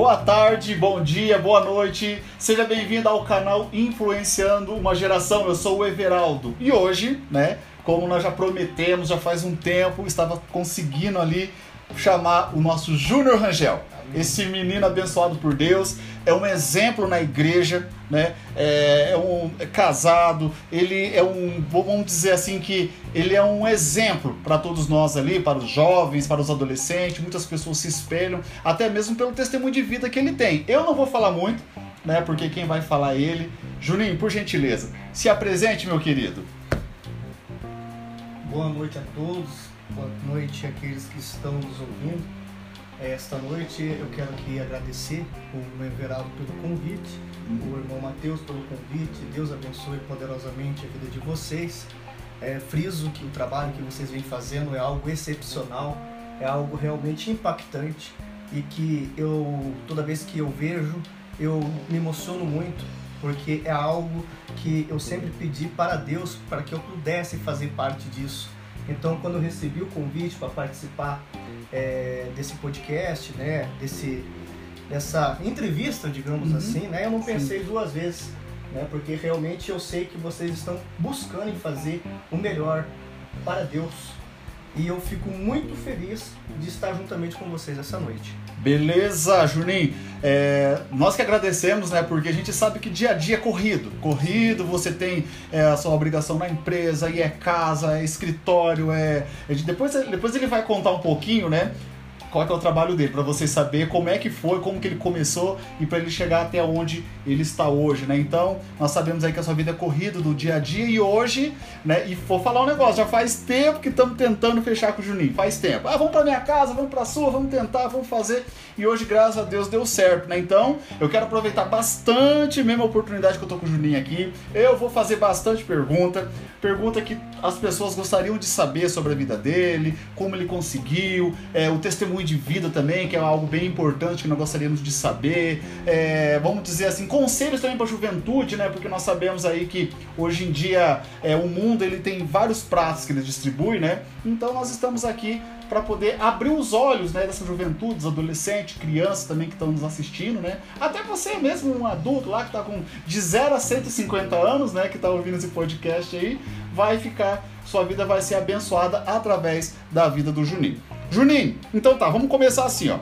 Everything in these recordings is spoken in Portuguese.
Boa tarde, bom dia, boa noite. Seja bem-vindo ao canal Influenciando uma Geração. Eu sou o Everaldo. E hoje, né, como nós já prometemos, já faz um tempo, estava conseguindo ali chamar o nosso Júnior Rangel. Esse menino abençoado por Deus é um exemplo na igreja, né? É, é um é casado, ele é um, vamos dizer assim que ele é um exemplo para todos nós ali, para os jovens, para os adolescentes. Muitas pessoas se espelham, até mesmo pelo testemunho de vida que ele tem. Eu não vou falar muito, né? Porque quem vai falar é ele. Juninho, por gentileza, se apresente, meu querido. Boa noite a todos, boa noite àqueles que estão nos ouvindo. Esta noite eu quero aqui agradecer o Everaldo pelo convite, o irmão Mateus pelo convite. Deus abençoe poderosamente a vida de vocês. É, friso que o trabalho que vocês vêm fazendo é algo excepcional, é algo realmente impactante e que eu toda vez que eu vejo eu me emociono muito porque é algo que eu sempre pedi para Deus para que eu pudesse fazer parte disso. Então, quando eu recebi o convite para participar é, desse podcast, né, desse, dessa entrevista, digamos uhum. assim, né, eu não pensei Sim. duas vezes, né, porque realmente eu sei que vocês estão buscando em fazer o melhor para Deus. E eu fico muito feliz de estar juntamente com vocês essa noite. Beleza, Juninho. É, nós que agradecemos, né? Porque a gente sabe que dia a dia é corrido. Corrido, você tem é, a sua obrigação na empresa, e é casa, é escritório, é. depois, depois ele vai contar um pouquinho, né? Qual é o trabalho dele, para você saber como é que foi, como que ele começou e para ele chegar até onde ele está hoje, né? Então, nós sabemos aí que a sua vida é corrida do dia a dia e hoje, né? E vou falar um negócio, já faz tempo que estamos tentando fechar com o Juninho, faz tempo. Ah, vamos para minha casa, vamos para sua, vamos tentar, vamos fazer. E hoje, graças a Deus, deu certo, né? Então, eu quero aproveitar bastante mesmo a oportunidade que eu tô com o Juninho aqui. Eu vou fazer bastante pergunta, pergunta que as pessoas gostariam de saber sobre a vida dele, como ele conseguiu, é, o testemunho de vida também, que é algo bem importante que nós gostaríamos de saber. É, vamos dizer assim, conselhos também para a juventude, né? Porque nós sabemos aí que hoje em dia é, o mundo ele tem vários pratos que ele distribui, né? Então nós estamos aqui para poder abrir os olhos né, dessa juventude, dos adolescentes, crianças também que estão nos assistindo, né? Até você mesmo, um adulto lá que está com de 0 a 150 anos, né? Que está ouvindo esse podcast aí, vai ficar, sua vida vai ser abençoada através da vida do Juninho. Juninho, então tá, vamos começar assim, ó.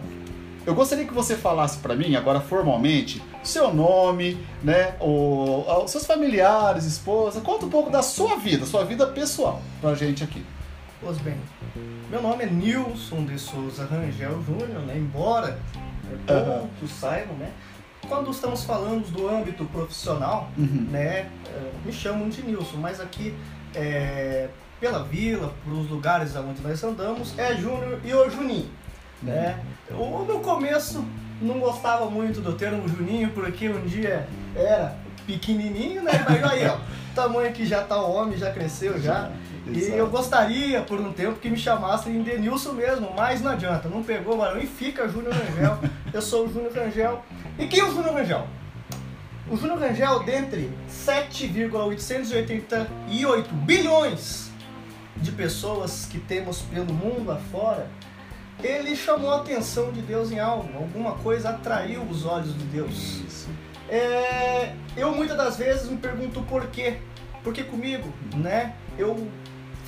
Eu gostaria que você falasse para mim, agora formalmente, seu nome, né, os seus familiares, esposa, conta um pouco da sua vida, sua vida pessoal pra gente aqui. Pois bem, meu nome é Nilson de Souza Rangel Júnior, né, embora poucos uhum. saibam, né, quando estamos falando do âmbito profissional, uhum. né, eh, me chamam de Nilson, mas aqui é, pela vila, pelos lugares onde nós andamos, é Júnior e o Juninho. Né? Eu, no começo não gostava muito do termo Juninho, porque um dia era pequenininho, né? Mas aí, ó, o tamanho que já tá o homem, já cresceu já. E eu gostaria, por um tempo, que me chamassem de Nilson mesmo, mas não adianta, não pegou o barulho e fica Júnior Rangel. Eu sou o Júnior Rangel. E quem é o Júnior Rangel? O Júnior Rangel, dentre 7,888 bilhões de pessoas que temos pelo mundo afora, ele chamou a atenção de Deus em algo, alguma coisa atraiu os olhos de Deus. É, eu muitas das vezes me pergunto por quê, por que comigo, né? Eu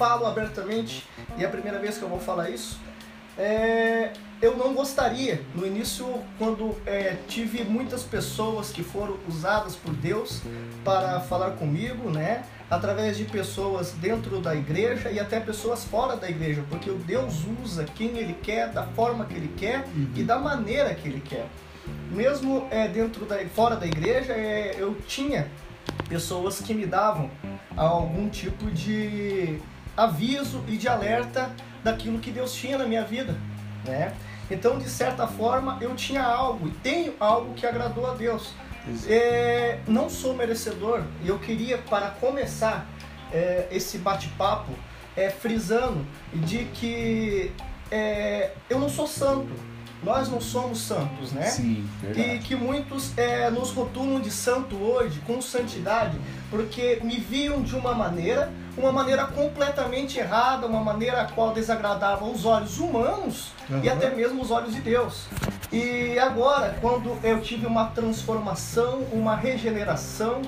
falo abertamente e é a primeira vez que eu vou falar isso. É, eu não gostaria, no início, quando é, tive muitas pessoas que foram usadas por Deus para falar comigo, né? Através de pessoas dentro da igreja e até pessoas fora da igreja, porque o Deus usa quem Ele quer, da forma que Ele quer uhum. e da maneira que Ele quer. Mesmo é, dentro da, fora da igreja, é, eu tinha pessoas que me davam algum tipo de aviso e de alerta daquilo que Deus tinha na minha vida, né? Então, de certa forma, eu tinha algo e tenho algo que agradou a Deus. É, não sou merecedor e eu queria, para começar é, esse bate-papo, é, frisando de que é, eu não sou santo, nós não somos santos, né? Sim, verdade. E que muitos é, nos rotulam de santo hoje, com santidade, porque me viam de uma maneira, uma maneira completamente errada, uma maneira a qual desagradava os olhos humanos uhum. e até mesmo os olhos de Deus. E agora, quando eu tive uma transformação, uma regeneração,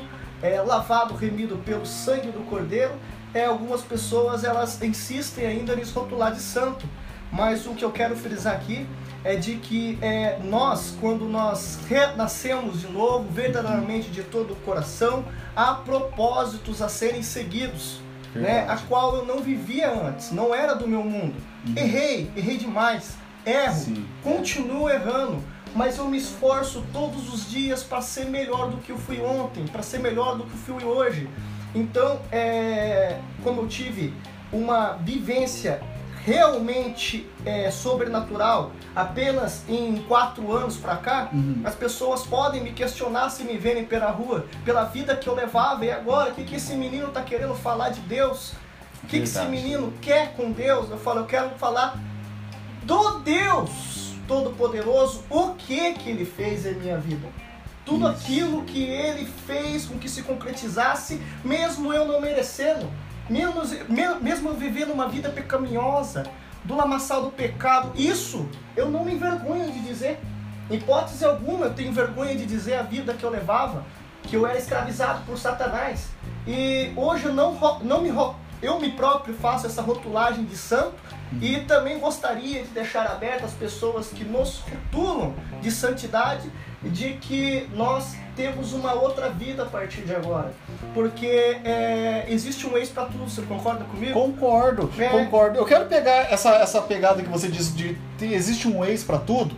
é, lavado, remido pelo sangue do Cordeiro, é, algumas pessoas elas insistem ainda em rotular de santo. Mas o que eu quero frisar aqui é de que é, nós, quando nós renascemos de novo, verdadeiramente de todo o coração, há propósitos a serem seguidos, né, a qual eu não vivia antes, não era do meu mundo. Uhum. Errei, errei demais, erro, Sim. continuo errando, mas eu me esforço todos os dias para ser melhor do que eu fui ontem, para ser melhor do que eu fui hoje. Então, é, como eu tive uma vivência realmente é, sobrenatural apenas em quatro anos para cá, uhum. as pessoas podem me questionar se me verem pela rua, pela vida que eu levava, e agora, o que, que esse menino está querendo falar de Deus? O que, que esse menino quer com Deus? Eu falo, eu quero falar do Deus Todo-Poderoso, o que que ele fez em minha vida. Tudo Isso. aquilo que ele fez com que se concretizasse, mesmo eu não merecendo. Mesmo, mesmo vivendo uma vida pecaminosa, do lamaçal do pecado, isso eu não me envergonho de dizer. Em hipótese alguma eu tenho vergonha de dizer a vida que eu levava, que eu era escravizado por Satanás. E hoje eu não, não me, eu me próprio faço essa rotulagem de santo e também gostaria de deixar aberto as pessoas que nos rotulam de santidade de que nós temos uma outra vida a partir de agora. Porque é, existe um ex para tudo, você concorda comigo? Concordo, é. concordo. Eu quero pegar essa, essa pegada que você disse de, de existe um ex para tudo.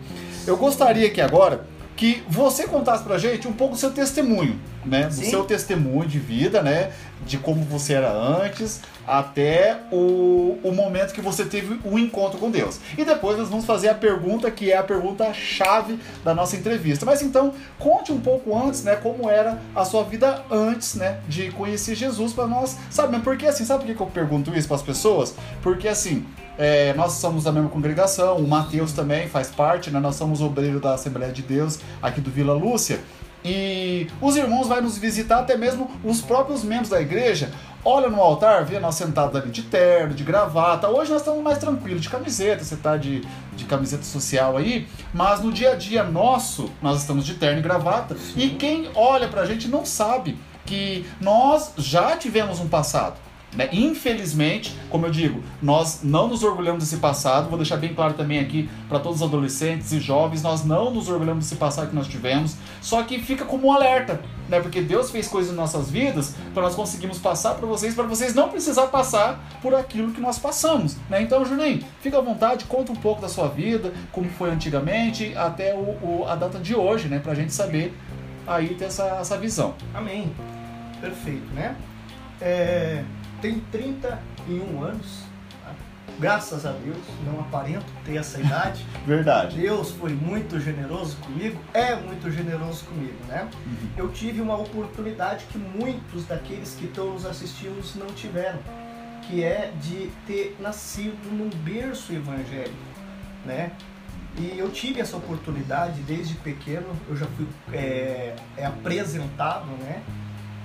Eu gostaria que agora que você contasse pra gente um pouco do seu testemunho, né? Do seu testemunho de vida, né? De como você era antes, até o, o momento que você teve o um encontro com Deus. E depois nós vamos fazer a pergunta que é a pergunta chave da nossa entrevista. Mas então, conte um pouco antes, né, como era a sua vida antes, né, de conhecer Jesus para nós saber. Porque assim, sabe por que eu pergunto isso para as pessoas? Porque assim, é, nós somos da mesma congregação, o Mateus também faz parte, né? Nós somos obreiro da Assembleia de Deus aqui do Vila Lúcia. E os irmãos vão nos visitar, até mesmo os próprios membros da igreja. Olha no altar, vê nós sentados ali de terno, de gravata. Hoje nós estamos mais tranquilos, de camiseta, você está de, de camiseta social aí. Mas no dia a dia nosso, nós estamos de terno e gravata. Sim. E quem olha pra gente não sabe que nós já tivemos um passado. Né? Infelizmente, como eu digo, nós não nos orgulhamos desse passado. Vou deixar bem claro também aqui para todos os adolescentes e jovens: nós não nos orgulhamos desse passado que nós tivemos. Só que fica como um alerta, né? Porque Deus fez coisas em nossas vidas para nós conseguirmos passar para vocês, para vocês não precisar passar por aquilo que nós passamos, né? Então, Juninho, fica à vontade, conta um pouco da sua vida, como foi antigamente, até o, o a data de hoje, né? Para a gente saber aí ter essa, essa visão. Amém. Perfeito, né? É tenho 31 anos. Tá? Graças a Deus, não aparento ter essa idade. Verdade. Deus foi muito generoso comigo, é muito generoso comigo, né? Uhum. Eu tive uma oportunidade que muitos daqueles que estão nos assistindo não tiveram, que é de ter nascido num berço evangélico, né? E eu tive essa oportunidade desde pequeno, eu já fui é, é apresentado, né?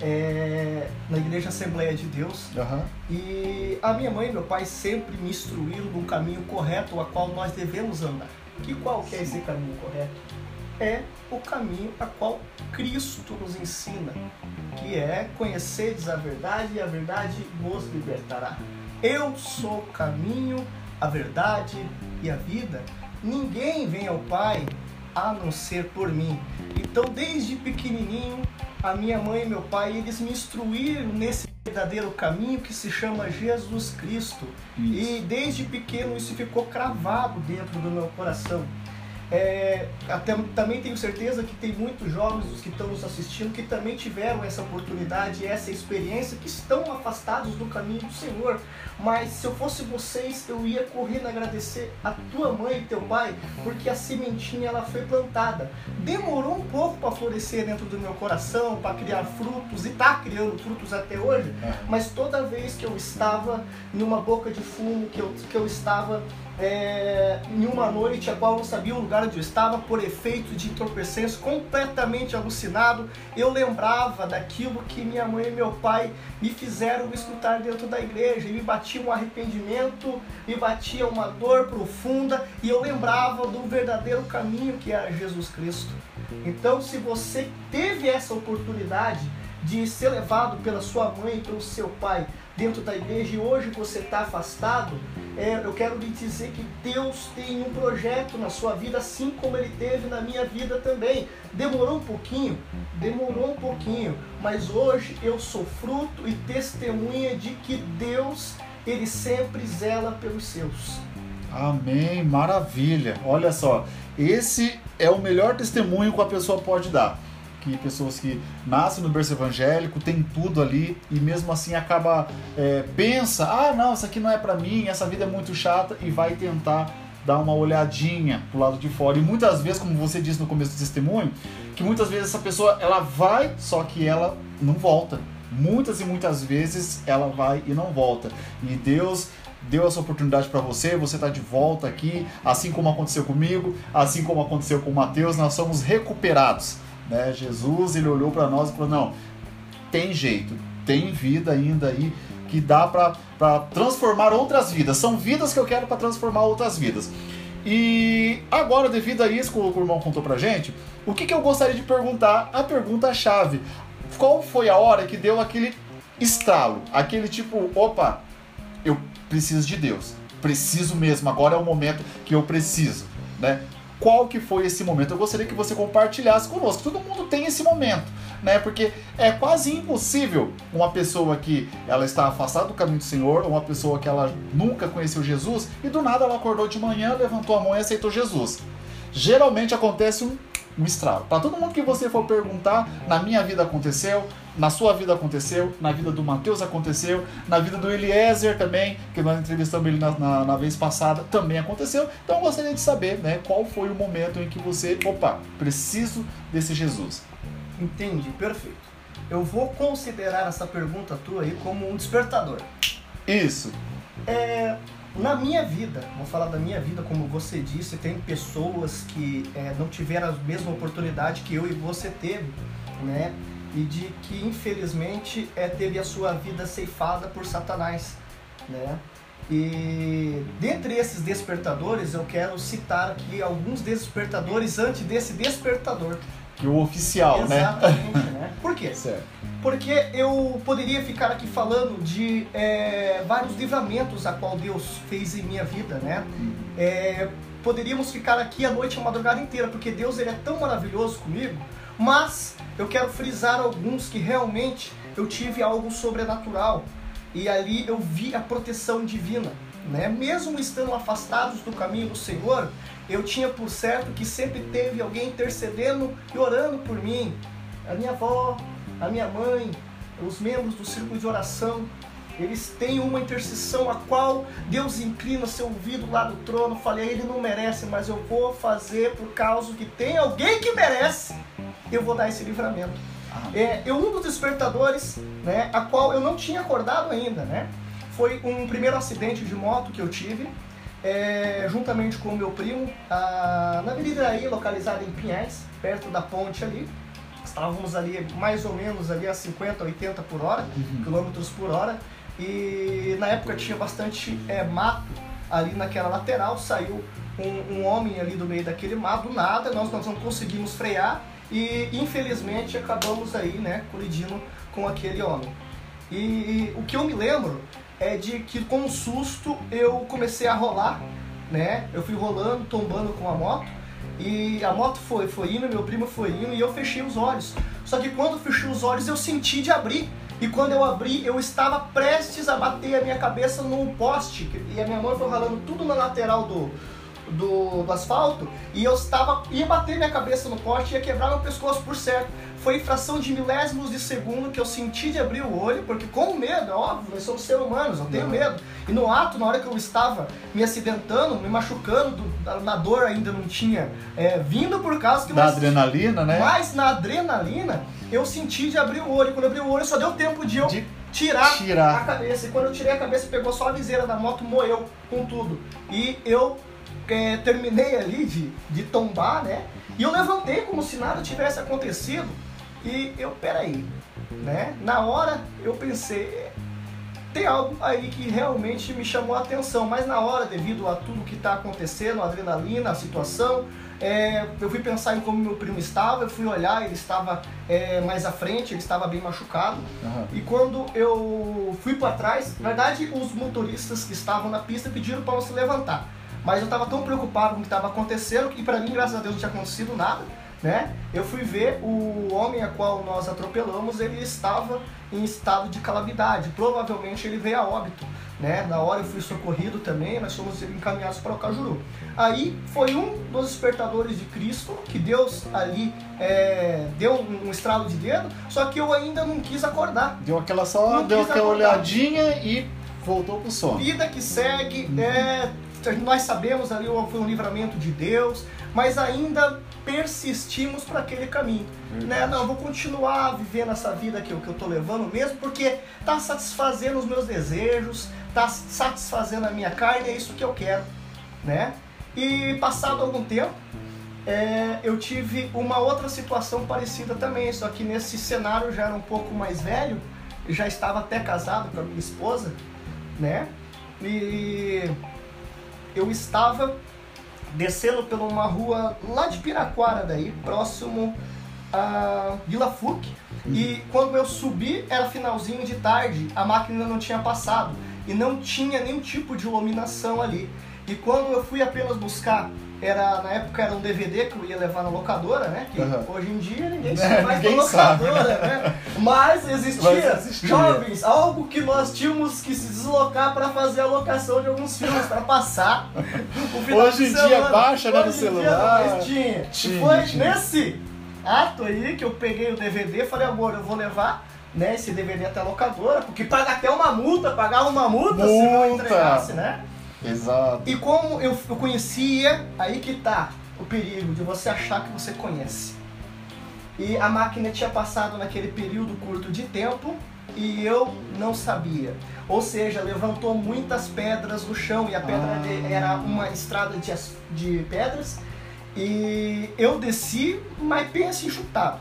É, na Igreja Assembleia de Deus. Uhum. E a minha mãe e meu pai sempre me instruíram no caminho correto a qual nós devemos andar. Que qual que é esse caminho correto? É o caminho a qual Cristo nos ensina, que é conheceres a verdade e a verdade vos libertará. Eu sou o caminho, a verdade e a vida. Ninguém vem ao Pai a não ser por mim. Então, desde pequenininho, a minha mãe e meu pai, eles me instruíram nesse verdadeiro caminho que se chama Jesus Cristo. Isso. E desde pequeno isso ficou cravado dentro do meu coração. É, até, também tenho certeza que tem muitos jovens que estão nos assistindo que também tiveram essa oportunidade essa experiência, que estão afastados do caminho do Senhor. Mas se eu fosse vocês, eu ia correndo agradecer a tua mãe e teu pai, porque a sementinha ela foi plantada. Demorou um pouco para florescer dentro do meu coração, para criar frutos, e está criando frutos até hoje, mas toda vez que eu estava numa boca de fumo, que eu, que eu estava é, em uma noite a qual não sabia o lugar onde eu estava por efeito de entorpecência, completamente alucinado. Eu lembrava daquilo que minha mãe e meu pai me fizeram escutar dentro da igreja. E me batia um arrependimento, me batia uma dor profunda, e eu lembrava do verdadeiro caminho que era Jesus Cristo. Então, se você teve essa oportunidade de ser levado pela sua mãe e pelo seu pai dentro da igreja e hoje você está afastado, é, eu quero lhe dizer que Deus tem um projeto na sua vida, assim como Ele teve na minha vida também. Demorou um pouquinho, demorou um pouquinho, mas hoje eu sou fruto e testemunha de que Deus, Ele sempre zela pelos seus. Amém, maravilha. Olha só, esse é o melhor testemunho que a pessoa pode dar que pessoas que nascem no berço evangélico tem tudo ali e mesmo assim acaba é, pensa ah não isso aqui não é para mim essa vida é muito chata e vai tentar dar uma olhadinha pro lado de fora. E muitas vezes como você disse no começo do testemunho que muitas vezes essa pessoa ela vai só que ela não volta. Muitas e muitas vezes ela vai e não volta. E Deus deu essa oportunidade para você, você está de volta aqui, assim como aconteceu comigo, assim como aconteceu com o Mateus, nós somos recuperados. Né? Jesus ele olhou para nós e falou: não, tem jeito, tem vida ainda aí que dá para transformar outras vidas. São vidas que eu quero para transformar outras vidas. E agora, devido a isso que o irmão contou pra gente, o que, que eu gostaria de perguntar? A pergunta-chave. Qual foi a hora que deu aquele estalo? Aquele tipo, opa, eu preciso de Deus. Preciso mesmo, agora é o momento que eu preciso. Né? Qual que foi esse momento. Eu gostaria que você compartilhasse conosco. Todo mundo tem esse momento, né? Porque é quase impossível uma pessoa que ela está afastada do caminho do Senhor, uma pessoa que ela nunca conheceu Jesus e do nada ela acordou de manhã, levantou a mão e aceitou Jesus. Geralmente acontece um um estrago. Para todo mundo que você for perguntar, na minha vida aconteceu, na sua vida aconteceu, na vida do Mateus aconteceu, na vida do Eliezer também, que nós entrevistamos ele na, na, na, vez passada, também aconteceu. Então eu gostaria de saber né, qual foi o momento em que você, opa, preciso desse Jesus. Entendi, perfeito. Eu vou considerar essa pergunta tua aí como um despertador. Isso. É, na minha vida, vou falar da minha vida, como você disse, tem pessoas que é, não tiveram a mesma oportunidade que eu e você teve, né? E de que infelizmente é, teve a sua vida ceifada por Satanás, né? E dentre esses despertadores, eu quero citar aqui alguns despertadores antes desse despertador que o oficial, Exatamente, né? né? Por quê? Certo. Porque eu poderia ficar aqui falando de é, vários livramentos a qual Deus fez em minha vida, né? É, poderíamos ficar aqui a noite, a madrugada inteira, porque Deus ele é tão maravilhoso comigo, mas eu quero frisar alguns que realmente eu tive algo sobrenatural e ali eu vi a proteção divina. Né? Mesmo estando afastados do caminho do Senhor, eu tinha por certo que sempre teve alguém intercedendo e orando por mim. A minha avó, a minha mãe, os membros do círculo de oração, eles têm uma intercessão a qual Deus inclina seu ouvido lá do trono. Falei, ele não merece, mas eu vou fazer por causa que tem alguém que merece. Eu vou dar esse livramento. É, eu um dos despertadores, né, a qual eu não tinha acordado ainda, né? Foi um primeiro acidente de moto que eu tive é, juntamente com o meu primo, a, na avenida aí, localizada em Pinhais, perto da ponte ali. Estávamos ali mais ou menos ali a 50, 80 por hora, uhum. quilômetros por hora. E na época tinha bastante é, mato ali naquela lateral. Saiu um, um, homem ali do meio daquele mato, do nada, nós, nós não conseguimos frear e infelizmente acabamos aí, né, colidindo com aquele homem. E, e o que eu me lembro é de que com um susto eu comecei a rolar, né? Eu fui rolando, tombando com a moto e a moto foi, foi indo, meu primo foi indo e eu fechei os olhos. Só que quando fechei os olhos eu senti de abrir. E quando eu abri, eu estava prestes a bater a minha cabeça num poste. E a minha mão foi ralando tudo na lateral do, do, do asfalto. E eu estava. ia bater minha cabeça no poste e ia quebrar meu pescoço por certo. Foi fração de milésimos de segundo que eu senti de abrir o olho, porque com medo, é óbvio, nós somos seres humanos, eu tenho não. medo. E no ato, na hora que eu estava me acidentando, me machucando, na dor ainda não tinha é, vindo por causa que... Da nós, adrenalina, né? Mas na adrenalina, eu senti de abrir o olho. Quando eu abri o olho, só deu tempo de eu... De tirar, tirar, a cabeça. E quando eu tirei a cabeça, pegou só a viseira da moto, moeu com tudo. E eu é, terminei ali de, de tombar, né? E eu levantei como se nada tivesse acontecido. E eu, peraí, né? Na hora eu pensei, tem algo aí que realmente me chamou a atenção, mas na hora, devido a tudo que está acontecendo, a adrenalina, a situação, é, eu fui pensar em como meu primo estava, eu fui olhar, ele estava é, mais à frente, ele estava bem machucado. Uhum. E quando eu fui para trás, na verdade, os motoristas que estavam na pista pediram para eu se levantar. Mas eu estava tão preocupado com o que estava acontecendo que para mim, graças a Deus, não tinha acontecido nada. Né? Eu fui ver o homem a qual nós atropelamos, ele estava em estado de calamidade. Provavelmente ele veio a óbito. Né? Na hora eu fui socorrido também, nós fomos encaminhados para o Cajuru. Aí foi um dos despertadores de Cristo que Deus ali é, deu um, estralo de dedo, só que eu ainda não quis acordar. Deu aquela só, não deu aquela acordar. olhadinha e voltou pro sono. Vida que segue, uhum. é, nós sabemos ali foi um livramento de Deus, mas ainda persistimos para aquele caminho. Né? Não, vou continuar vivendo essa vida que eu, que eu tô levando mesmo, porque tá satisfazendo os meus desejos, tá satisfazendo a minha carne, é isso que eu quero. Né? E passado algum tempo, é, eu tive uma outra situação parecida também, só que nesse cenário já era um pouco mais velho, já estava até casado com a minha esposa, né? E eu estava descendo por uma rua lá de Piraquara daí, próximo a Vila Fuc. Uhum. E quando eu subi, era finalzinho de tarde, a máquina não tinha passado e não tinha nenhum tipo de iluminação ali. E quando eu fui apenas buscar, era na época era um DVD que eu ia levar na locadora, né? Que uhum. hoje em dia ninguém é, mais na locadora, né? Mas existia, Mas existia, jovens, algo que nós tínhamos que se deslocar para fazer a locação de alguns filmes, para passar o final Hoje em dia baixa né, no celular. Dia, mas tinha. tinha. E foi tinha. nesse ato aí que eu peguei o DVD e falei, amor, eu vou levar né, esse DVD até a locadora, porque paga até uma multa, pagava uma multa, multa. se não entregasse, né? Exato. E como eu, eu conhecia, aí que tá o perigo de você achar que você conhece. E a máquina tinha passado naquele período curto de tempo e eu não sabia. Ou seja, levantou muitas pedras no chão e a pedra ah. era uma estrada de, de pedras e eu desci, mas pensa em chutado.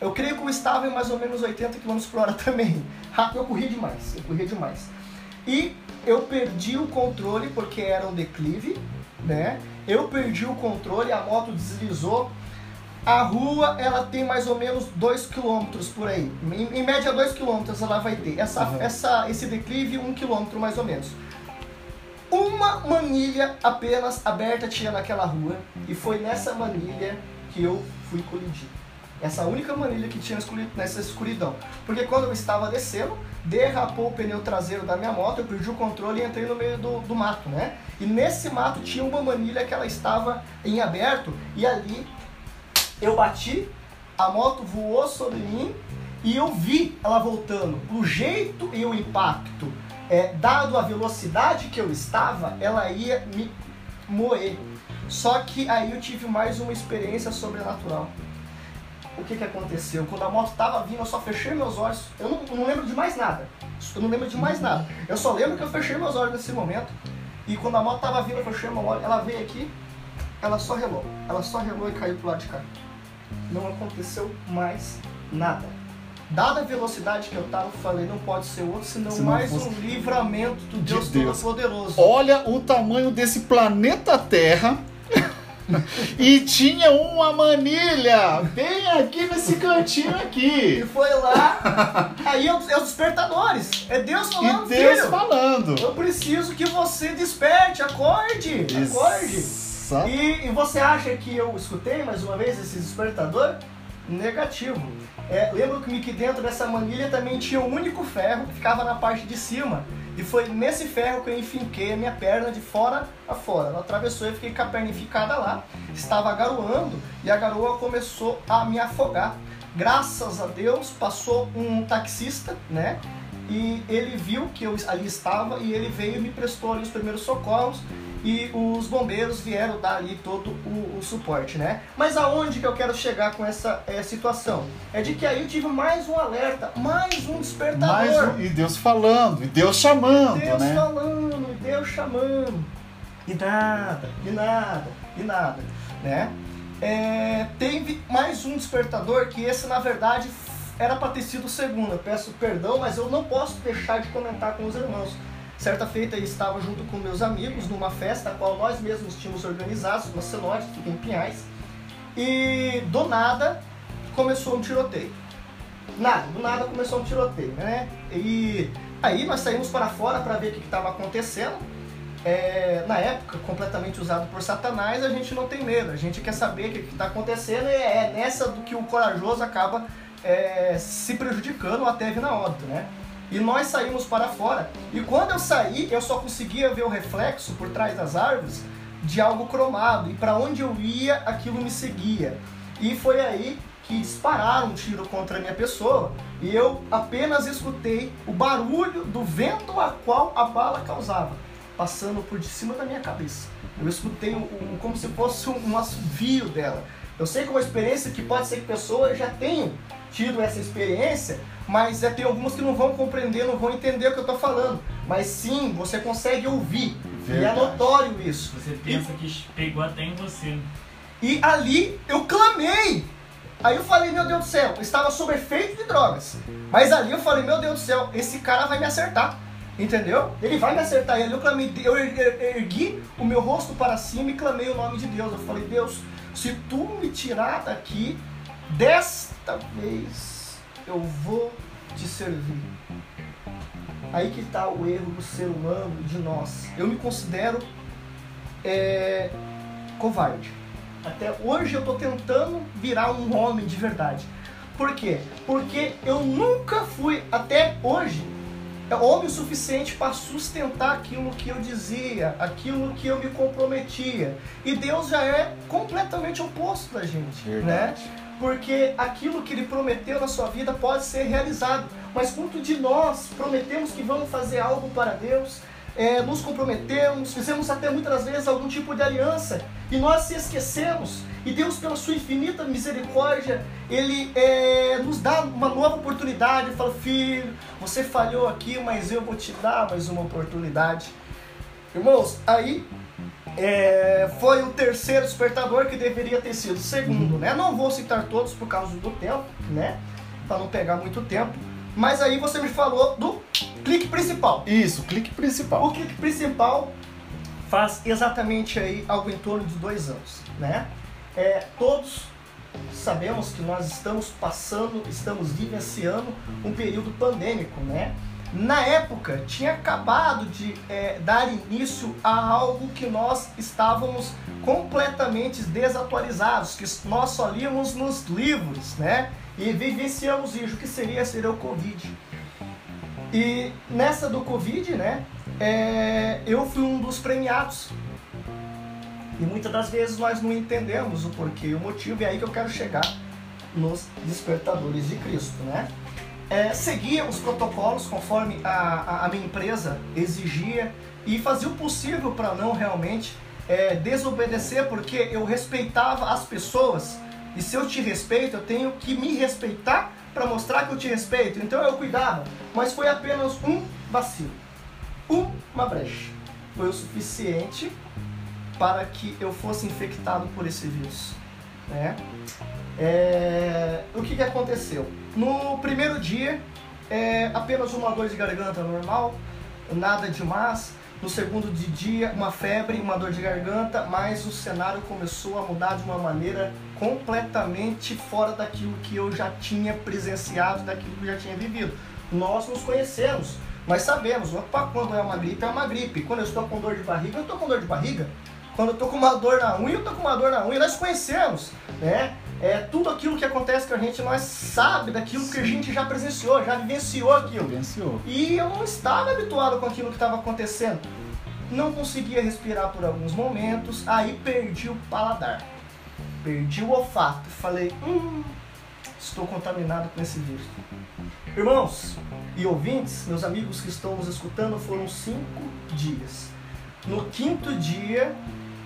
Eu creio que eu estava em mais ou menos 80 km por hora também. Rápido, eu corri demais, eu corri demais. E eu perdi o controle porque era um declive, né? Eu perdi o controle, a moto deslizou. A rua, ela tem mais ou menos 2 km por aí. Em, em média 2 km ela vai ter. Essa, uhum. essa, esse declive, 1 um km mais ou menos. Uma manilha apenas aberta tinha naquela rua e foi nessa manilha que eu fui colidir. Essa única manilha que tinha nessa escuridão. Porque quando eu estava descendo, derrapou o pneu traseiro da minha moto, eu perdi o controle e entrei no meio do, do mato, né? E nesse mato tinha uma manilha que ela estava em aberto e ali eu bati, a moto voou sobre mim e eu vi ela voltando. O jeito e o impacto, é, dado a velocidade que eu estava, ela ia me moer. Só que aí eu tive mais uma experiência sobrenatural o que, que aconteceu? Quando a moto estava vindo, eu só fechei meus olhos. Eu não, não, lembro de mais nada. Eu não lembro de mais nada. Eu só lembro que eu fechei meus olhos nesse momento. E quando a moto estava vindo, eu fechei meu olho. Ela veio aqui, ela só relou. Ela só relou e caiu pro lado de cá. Não aconteceu mais nada. Dada a velocidade que eu tava, eu falei, não pode ser outro, senão Se mais um livramento do Deus, de Deus Todo-Poderoso. Olha o tamanho desse planeta Terra e tinha uma manilha bem aqui nesse cantinho aqui. E foi lá. Aí é os despertadores. É Deus falando, e Deus filho, falando. Eu preciso que você desperte, acorde, acorde. E, e você acha que eu escutei mais uma vez esse despertador? Negativo. É, lembro-me que dentro dessa manilha também tinha um único ferro que ficava na parte de cima. E foi nesse ferro que eu enfinquei a minha perna de fora a fora. Ela atravessou e eu fiquei com a perna enficada lá. Estava garoando e a garoa começou a me afogar. Graças a Deus passou um taxista, né? E ele viu que eu ali estava e ele veio e me prestou ali os primeiros socorros e os bombeiros vieram dar ali todo o, o, suporte, né? Mas aonde que eu quero chegar com essa é, situação? É de que aí eu tive mais um alerta, mais um despertador. Mais um, e Deus falando, e Deus chamando, Deus né? falando, e Deus chamando. E nada, e nada, e nada, né? É, teve mais um despertador que esse na verdade era para ter sido. Eu peço perdão, mas eu não posso deixar de comentar com os irmãos. Certa feita eu estava junto com meus amigos numa festa a qual nós mesmos tínhamos organizado, uma cenote, que fica em Pinhais. E do nada começou um tiroteio. Nada, do nada começou um tiroteio, né? E aí nós saímos para fora para ver o que estava acontecendo. É, na época, completamente usado por Satanás, a gente não tem medo, a gente quer saber o que está acontecendo e é nessa do que o corajoso acaba é, se prejudicando até vir na óbito, né? E nós saímos para fora. E quando eu saí, eu só conseguia ver o reflexo por trás das árvores de algo cromado. E para onde eu ia, aquilo me seguia. E foi aí que dispararam um tiro contra a minha pessoa. E eu apenas escutei o barulho do vento a qual a bala causava, passando por cima da minha cabeça. Eu escutei um, um, como se fosse um, um assovio dela. Eu sei que é uma experiência que pode ser que pessoas já tenham tido essa experiência, mas é, tem algumas que não vão compreender, não vão entender o que eu estou falando. Mas sim, você consegue ouvir. Verdade. E é notório isso. Você pensa e, que pegou até em você. E ali eu clamei. Aí eu falei, meu Deus do céu, eu estava sob efeito de drogas. Mas ali eu falei, meu Deus do céu, esse cara vai me acertar. Entendeu? Ele vai me acertar. E ali eu clamei, eu ergui o meu rosto para cima e clamei o nome de Deus. Eu falei, Deus, se tu me tirar daqui, desta vez eu vou te servir. Aí que está o erro do ser humano, de nós. Eu me considero é, covarde. Até hoje eu estou tentando virar um homem de verdade. Por quê? Porque eu nunca fui, até hoje, homem o suficiente para sustentar aquilo que eu dizia, aquilo que eu me comprometia. E Deus já é completamente oposto da gente, né? Verdade. né? Porque aquilo que ele prometeu na sua vida pode ser realizado. Mas quanto de nós prometemos que vamos fazer algo para Deus, é, nos comprometemos, fizemos até muitas vezes algum tipo de aliança e nós se esquecemos. E Deus, pela sua infinita misericórdia, Ele é, nos dá uma nova oportunidade. Fala, filho, você falhou aqui, mas eu vou te dar mais uma oportunidade. Irmãos, aí é, foi o terceiro despertador que deveria ter sido o segundo, né? Não vou citar todos por causa do tempo, né? Para não pegar muito tempo. Mas aí você me falou do clique principal. Isso, clique principal. O clique principal faz exatamente aí algo em torno de dois anos, né? É, todos sabemos que nós estamos passando, estamos vivenciando um período pandêmico, né? Na época tinha acabado de é, dar início a algo que nós estávamos completamente desatualizados, que nós só líamos nos livros, né? E vivenciamos isso, que seria ser o Covid. E nessa do Covid, né? É, eu fui um dos premiados. E muitas das vezes nós não entendemos o porquê, o motivo, e é aí que eu quero chegar nos despertadores de Cristo, né? É, seguia os protocolos conforme a, a, minha empresa exigia e fazia o possível para não realmente é, desobedecer, porque eu respeitava as pessoas e se eu te respeito, eu tenho que me respeitar para mostrar que eu te respeito. Então eu cuidava, mas foi apenas um vacilo, uma brecha. Foi o suficiente para que eu fosse infectado por esse vírus. Né? É, o que, que aconteceu? No primeiro dia, é, apenas uma dor de garganta normal, nada demais. No segundo dia, uma febre, uma dor de garganta, mas o cenário começou a mudar de uma maneira completamente fora daquilo que eu já tinha presenciado, daquilo que eu já tinha vivido. Nós nos conhecemos, nós sabemos, opa, quando é uma gripe, é uma gripe. Quando eu estou com dor de barriga, eu estou com dor de barriga. Quando eu estou com uma dor na unha, eu estou com uma dor na unha. Nós conhecemos, né? É, tudo aquilo que acontece com a gente, nós sabe daquilo que a gente já presenciou, já vivenciou aquilo. Vivenciou. E eu não estava habituado com aquilo que estava acontecendo. Não conseguia respirar por alguns momentos, aí perdi o paladar. Perdi o olfato. Falei, hum, estou contaminado com esse vírus. Irmãos e ouvintes, meus amigos que estão nos escutando, foram cinco dias. No quinto dia,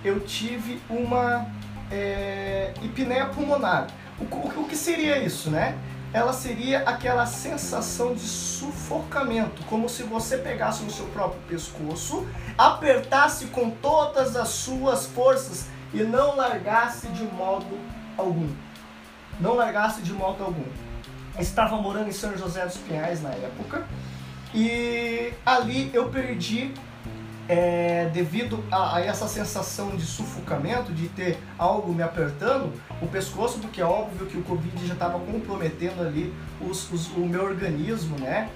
eu tive uma é, pulmonar. O, o, o, que seria isso, né? ela seria aquela sensação de sufocamento, como se você pegasse no seu próprio pescoço, apertasse com todas as suas forças e não largasse de modo algum. Não largasse de modo algum. Estava morando em São José dos Pinhais na época e ali eu perdi é, devido a, a, essa sensação de sufocamento, de ter algo me apertando o pescoço, porque é óbvio que o Covid já estava comprometendo ali os, os, o meu organismo, né?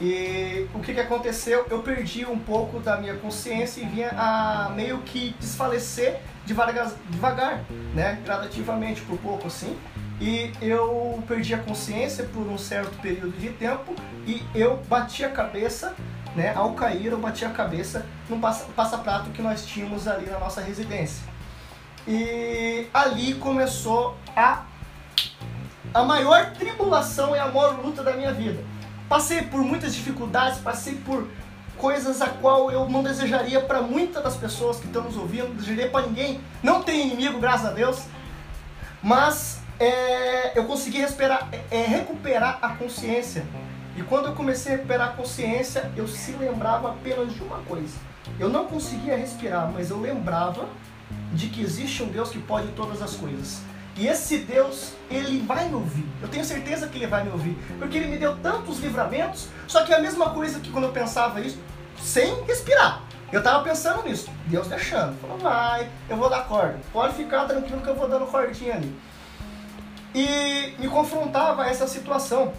E o que, que aconteceu? Eu perdi um pouco da minha consciência e vinha a meio que desfalecer devagar, devagar né? Gradativamente, por pouco assim. E eu perdi a consciência por um certo período de tempo e eu bati a cabeça né? Ao cair, eu bati a cabeça num passa-prato que nós tínhamos ali na nossa residência. E ali começou a, a maior tribulação e a maior luta da minha vida. Passei por muitas dificuldades, passei por coisas a qual eu não desejaria para muitas das pessoas que estão nos ouvindo, não desejaria para ninguém. Não tem inimigo, graças a Deus. Mas é, eu consegui respirar, é, recuperar a consciência e quando eu comecei a recuperar a consciência, eu se lembrava apenas de uma coisa. Eu não conseguia respirar, mas eu lembrava de que existe um Deus que pode todas as coisas. E esse Deus, ele vai me ouvir. Eu tenho certeza que ele vai me ouvir. Porque ele me deu tantos livramentos, só que é a mesma coisa que quando eu pensava isso, sem respirar. Eu tava pensando nisso, Deus deixando. Falou, vai, eu vou dar corda. Pode ficar tranquilo que eu vou dando cordinha ali. E me confrontava a essa situação.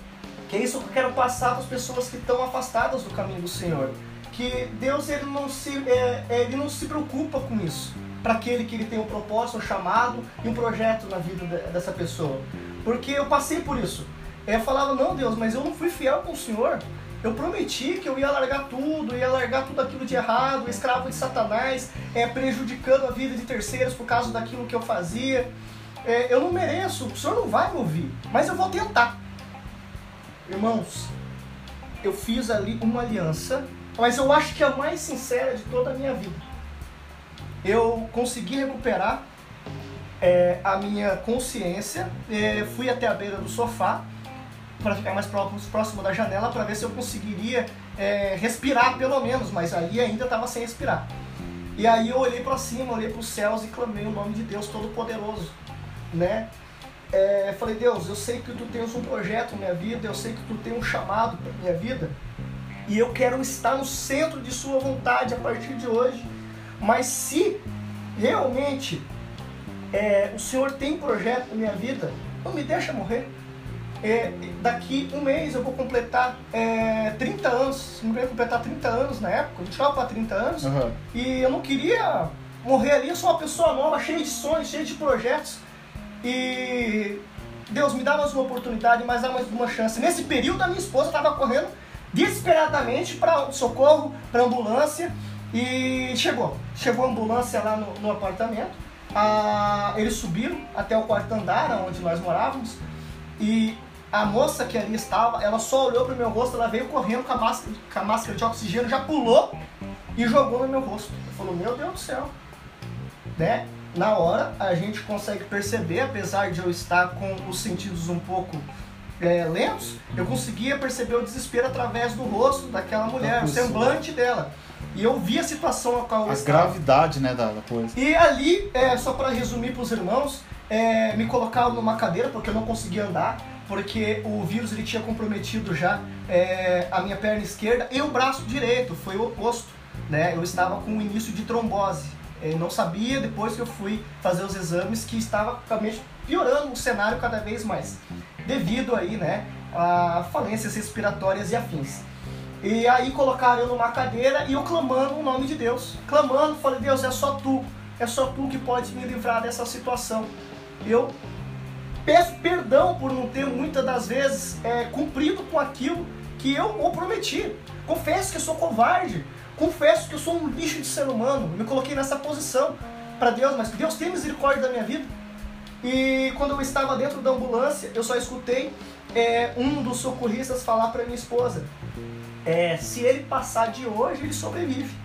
Que é isso que eu quero passar para as pessoas que estão afastadas do caminho do Senhor. Que Deus ele não se, é, é ele não se preocupa com isso. Para aquele que ele tem um propósito, um chamado e um projeto na vida dessa pessoa. Porque eu passei por isso. Eu falava, não Deus, mas eu não fui fiel com o Senhor. Eu prometi que eu ia largar tudo, ia largar tudo aquilo de errado, escravo de Satanás, é, prejudicando a vida de terceiros por causa daquilo que eu fazia. É, eu não mereço, o Senhor não vai me ouvir, mas eu vou tentar. Irmãos, eu fiz ali uma aliança, mas eu acho que é a mais sincera de toda a minha vida. Eu consegui recuperar é, a minha consciência, é, fui até a beira do sofá para ficar mais próximo, próximo da janela para ver se eu conseguiria é, respirar pelo menos, mas ali ainda estava sem respirar. E aí eu olhei para cima, olhei para os céus e clamei o nome de Deus Todo-Poderoso, né? É, falei, Deus, eu sei que tu tens um projeto na minha vida, eu sei que tu tem um chamado para minha vida, e eu quero estar no centro de sua vontade a partir de hoje. Mas se realmente é, o Senhor tem projeto na minha vida, não me deixa morrer. É, daqui um mês eu vou completar é, 30 anos, não queria completar 30 anos na época, eu estava para 30 anos, uhum. e eu não queria morrer ali, eu sou uma pessoa nova, cheia de sonhos, cheia de projetos. E Deus me dá mais uma oportunidade, mais dá mais uma chance. Nesse período, a minha esposa estava correndo desesperadamente para socorro, para ambulância. E chegou. Chegou a ambulância lá no, no apartamento. Ah, eles subiram até o quarto andar, onde nós morávamos. E a moça que ali estava, ela só olhou para o meu rosto, ela veio correndo com a, máscara, com a máscara de oxigênio, já pulou e jogou no meu rosto. Falou, meu Deus do céu. Né? Na hora a gente consegue perceber, apesar de eu estar com os sentidos um pouco é, lentos, eu conseguia perceber o desespero através do rosto daquela mulher, o semblante dela. E eu vi a situação a qual A gravidade, né, da, coisa. E ali, é, só para resumir para os irmãos, é, me colocaram numa cadeira porque eu não conseguia andar, porque o vírus ele tinha comprometido já é, a minha perna esquerda e o braço direito, foi o oposto. Né? Eu estava com o início de trombose. Eu não sabia depois que eu fui fazer os exames que estava realmente piorando o cenário cada vez mais, devido aí, né, a falências respiratórias e afins. E aí colocaram eu numa cadeira e eu clamando o nome de Deus, clamando, falei, Deus, é só tu, é só tu que pode me livrar dessa situação. Eu peço perdão por não ter muitas das vezes é, cumprido com aquilo que eu prometi. Confesso que sou covarde, Confesso que eu sou um lixo de ser humano. Me coloquei nessa posição para Deus, mas Deus tem misericórdia da minha vida. E quando eu estava dentro da ambulância, eu só escutei é, um dos socorristas falar para minha esposa: é, se ele passar de hoje, ele sobrevive,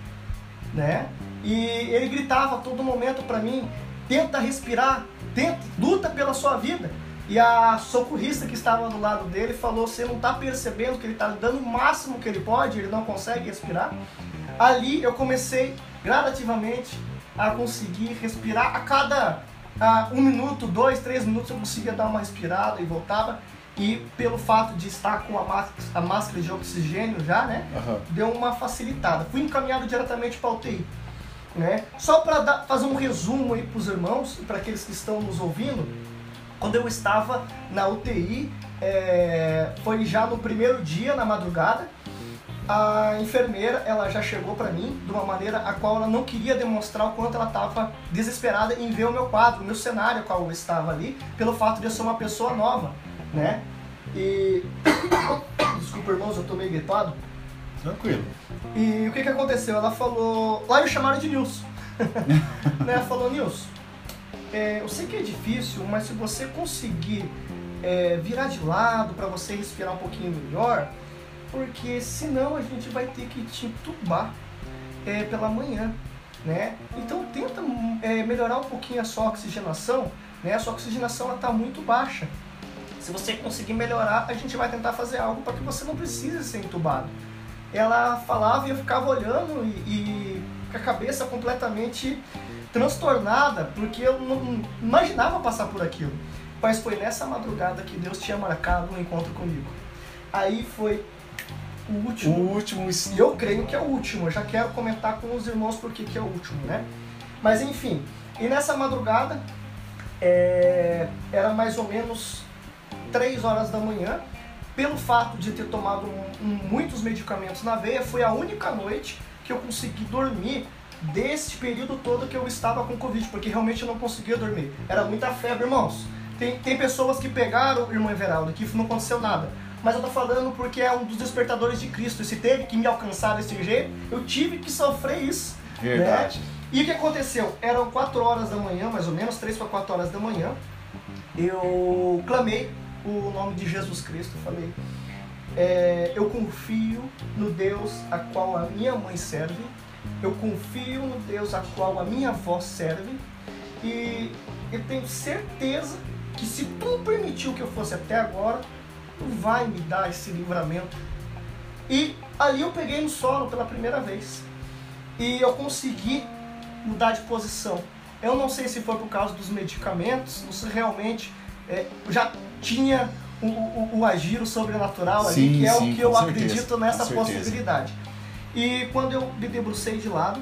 né? E ele gritava a todo momento para mim: tenta respirar, tenta, luta pela sua vida. E a socorrista que estava do lado dele falou: Você não está percebendo que ele está dando o máximo que ele pode, ele não consegue respirar? Ali eu comecei gradativamente a conseguir respirar. A cada a um minuto, dois, três minutos eu conseguia dar uma respirada e voltava. E pelo fato de estar com a máscara, a máscara de oxigênio já, né? Aham. Deu uma facilitada. Fui encaminhado diretamente para a UTI. Né? Só para fazer um resumo aí para os irmãos e para aqueles que estão nos ouvindo, quando eu estava na UTI, é, foi já no primeiro dia, na madrugada, a enfermeira ela já chegou para mim de uma maneira a qual ela não queria demonstrar o quanto ela estava desesperada em ver o meu quadro, o meu cenário qual eu estava ali, pelo fato de eu ser uma pessoa nova, né? E desculpa, irmãos, eu tô meio gripado. Tranquilo. E o que que aconteceu? Ela falou. Lá me chamaram de Nilson. né? Ela falou, Nilson, é, eu sei que é difícil, mas se você conseguir é, virar de lado para você respirar um pouquinho melhor, porque senão a gente vai ter que te entubar é, pela manhã. Né? Então tenta é, melhorar um pouquinho a sua oxigenação, né? A sua oxigenação está muito baixa. Se você conseguir melhorar, a gente vai tentar fazer algo para que você não precise ser entubado ela falava e eu ficava olhando e, e com a cabeça completamente transtornada, porque eu não imaginava passar por aquilo. Mas foi nessa madrugada que Deus tinha marcado um encontro comigo. Aí foi o O último. último E eu creio que é o último. Eu já quero comentar com os irmãos porque que é o último, né? Mas enfim, e nessa madrugada é, era mais ou menos 3 horas da manhã. Pelo fato de ter tomado um- um- muitos medicamentos na veia, foi a única noite que eu consegui dormir desse período todo que eu estava com Covid, porque realmente eu não conseguia dormir. Era muita febre, irmãos. Tem, tem pessoas que pegaram, irmão Everaldo, que não aconteceu nada. Mas eu tô falando porque é um dos despertadores de Cristo. E se teve que me alcançar desse jeito, eu tive que sofrer isso. Verdade. né? E o que aconteceu? Eram 4 horas da manhã, mais ou menos, 3 para 4 horas da manhã. Eu clamei o nome de Jesus Cristo. Falei, é, eu confio no Deus a qual a minha mãe serve. Eu confio no Deus a qual a minha avó serve. E eu tenho certeza que se tu permitiu que eu fosse até agora, tu vai me dar esse livramento. E ali eu peguei no solo pela primeira vez. E eu consegui mudar de posição. Eu não sei se foi por causa dos medicamentos, ou se realmente é, já tinha o, o, o agir o sobrenatural ali, Sim, que é sim, o que eu certeza, acredito nessa possibilidade. E quando eu me debrucei de lado,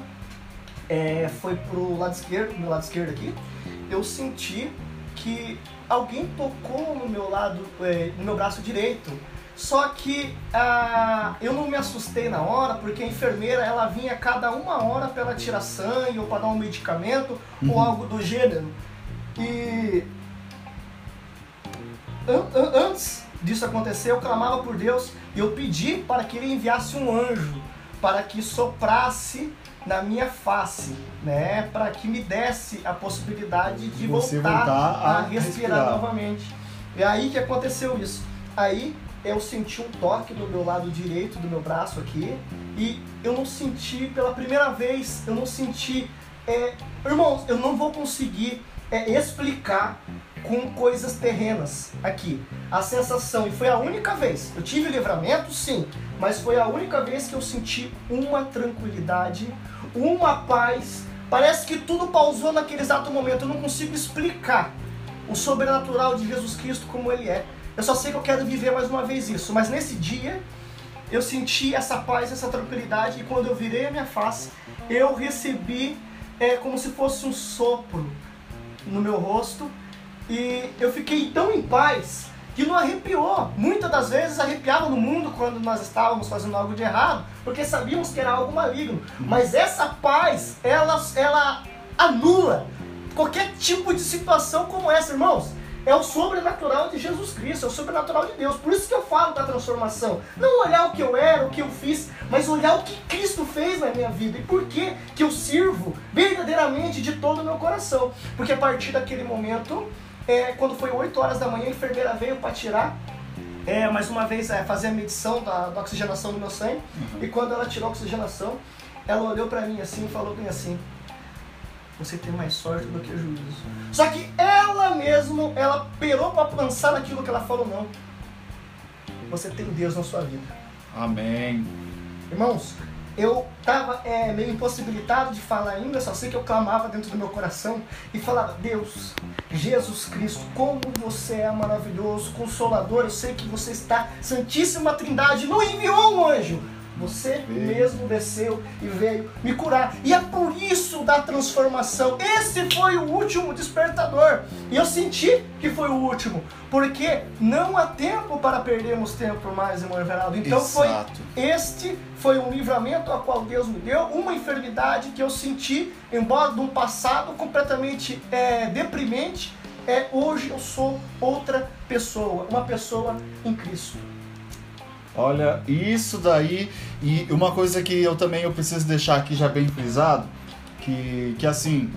é, foi pro lado esquerdo, meu lado esquerdo aqui, eu senti que alguém tocou no meu lado, é, no meu braço direito. Só que ah, eu não me assustei na hora, porque a enfermeira ela vinha cada uma hora para ela tirar sangue ou para dar um medicamento ou Uhum. algo do gênero. E an- an- antes disso acontecer, eu clamava por Deus e eu pedi para que ele enviasse um anjo para que soprasse na minha face, né, para que me desse a possibilidade de Você voltar, voltar a, a respirar, respirar. novamente. E aí que aconteceu isso. Aí eu senti um toque no meu lado direito do meu braço aqui e eu não senti pela primeira vez, eu não senti, é, irmãos, eu não vou conseguir é, explicar com coisas terrenas aqui. A sensação, e foi a única vez, eu tive livramento sim, mas foi a única vez que eu senti uma tranquilidade, uma paz. Parece que tudo pausou naquele exato momento, eu não consigo explicar o sobrenatural de Jesus Cristo como ele é. Eu só sei que eu quero viver mais uma vez isso, mas nesse dia eu senti essa paz, essa tranquilidade e quando eu virei a minha face, eu recebi é como se fosse um sopro no meu rosto e eu fiquei tão em paz que não arrepiou. Muitas das vezes arrepiava no mundo quando nós estávamos fazendo algo de errado, porque sabíamos que era algo maligno. Mas essa paz, ela, ela anula qualquer tipo de situação como essa, irmãos. É o sobrenatural de Jesus Cristo, é o sobrenatural de Deus. Por isso que eu falo da transformação. Não olhar o que eu era, o que eu fiz, mas olhar o que Cristo fez na minha vida e por que que eu sirvo verdadeiramente de todo o meu coração. Porque a partir daquele momento, é, quando foi 8 horas da manhã, a enfermeira veio para tirar é, mais uma vez, é, fazer a medição da, da oxigenação do meu sangue. E quando ela tirou a oxigenação, ela olhou para mim assim e falou bem assim: você tem mais sorte do que juízo. Só que ela mesmo, ela perou para pensar naquilo que ela falou, não. Você tem Deus na sua vida. Amém. Irmãos, eu estava é, meio impossibilitado de falar ainda, só sei que eu clamava dentro do meu coração e falava: Deus, Jesus Cristo, como você é maravilhoso, consolador. Eu sei que você está, Santíssima Trindade, não enviou um anjo você mesmo desceu e veio me curar. E é por isso da transformação. Esse foi o último despertador. E eu senti que foi o último. Porque não há tempo para perdermos tempo mais, irmão Everaldo. Então Exato. foi este foi um livramento a qual Deus me deu, uma enfermidade que eu senti, embora de um passado completamente é, deprimente, é hoje eu sou outra pessoa, uma pessoa em Cristo. Olha, isso daí e uma coisa que eu também eu preciso deixar aqui já bem frisado, que, que assim,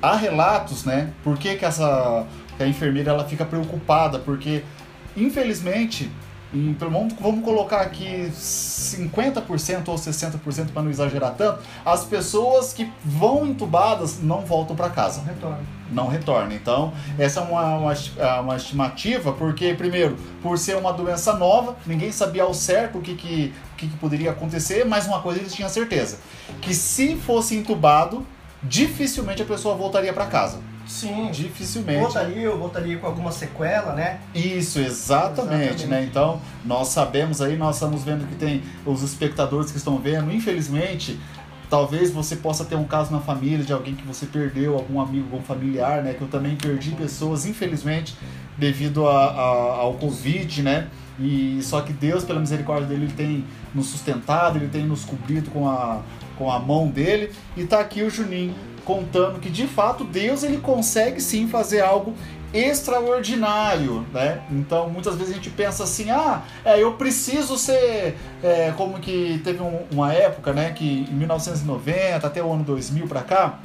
há relatos, né? Por que, que essa que a enfermeira ela fica preocupada? Porque infelizmente e vamos, vamos colocar aqui 50% ou 60% para não exagerar tanto, as pessoas que vão entubadas não voltam para casa. Não retornam. Não retornam. Então, essa é uma, uma, é uma, estimativa, porque, primeiro, por ser uma doença nova, ninguém sabia ao certo o que, que, o que, que poderia acontecer, mas uma coisa eles tinham certeza: que se fosse entubado, dificilmente a pessoa voltaria para casa. Sim. Dificilmente. Voltaria, voltaria com alguma sequela, né? Isso, exatamente, exatamente, né? Então, nós sabemos aí, nós estamos vendo que tem os espectadores que estão vendo, infelizmente, talvez você possa ter um caso na família de alguém que você perdeu, algum amigo, algum familiar, né? Que eu também perdi pessoas, infelizmente, devido a, a, ao Covid, né? E só que Deus, pela misericórdia dele, ele tem nos sustentado, ele tem nos cobrido com a, com a mão dele. E tá aqui o Juninho contando que de fato Deus ele consegue sim fazer algo extraordinário, né? Então muitas vezes a gente pensa assim, ah, é, eu preciso ser é, como que teve um, uma época, né, que em 1990 até o ano 2000 para cá,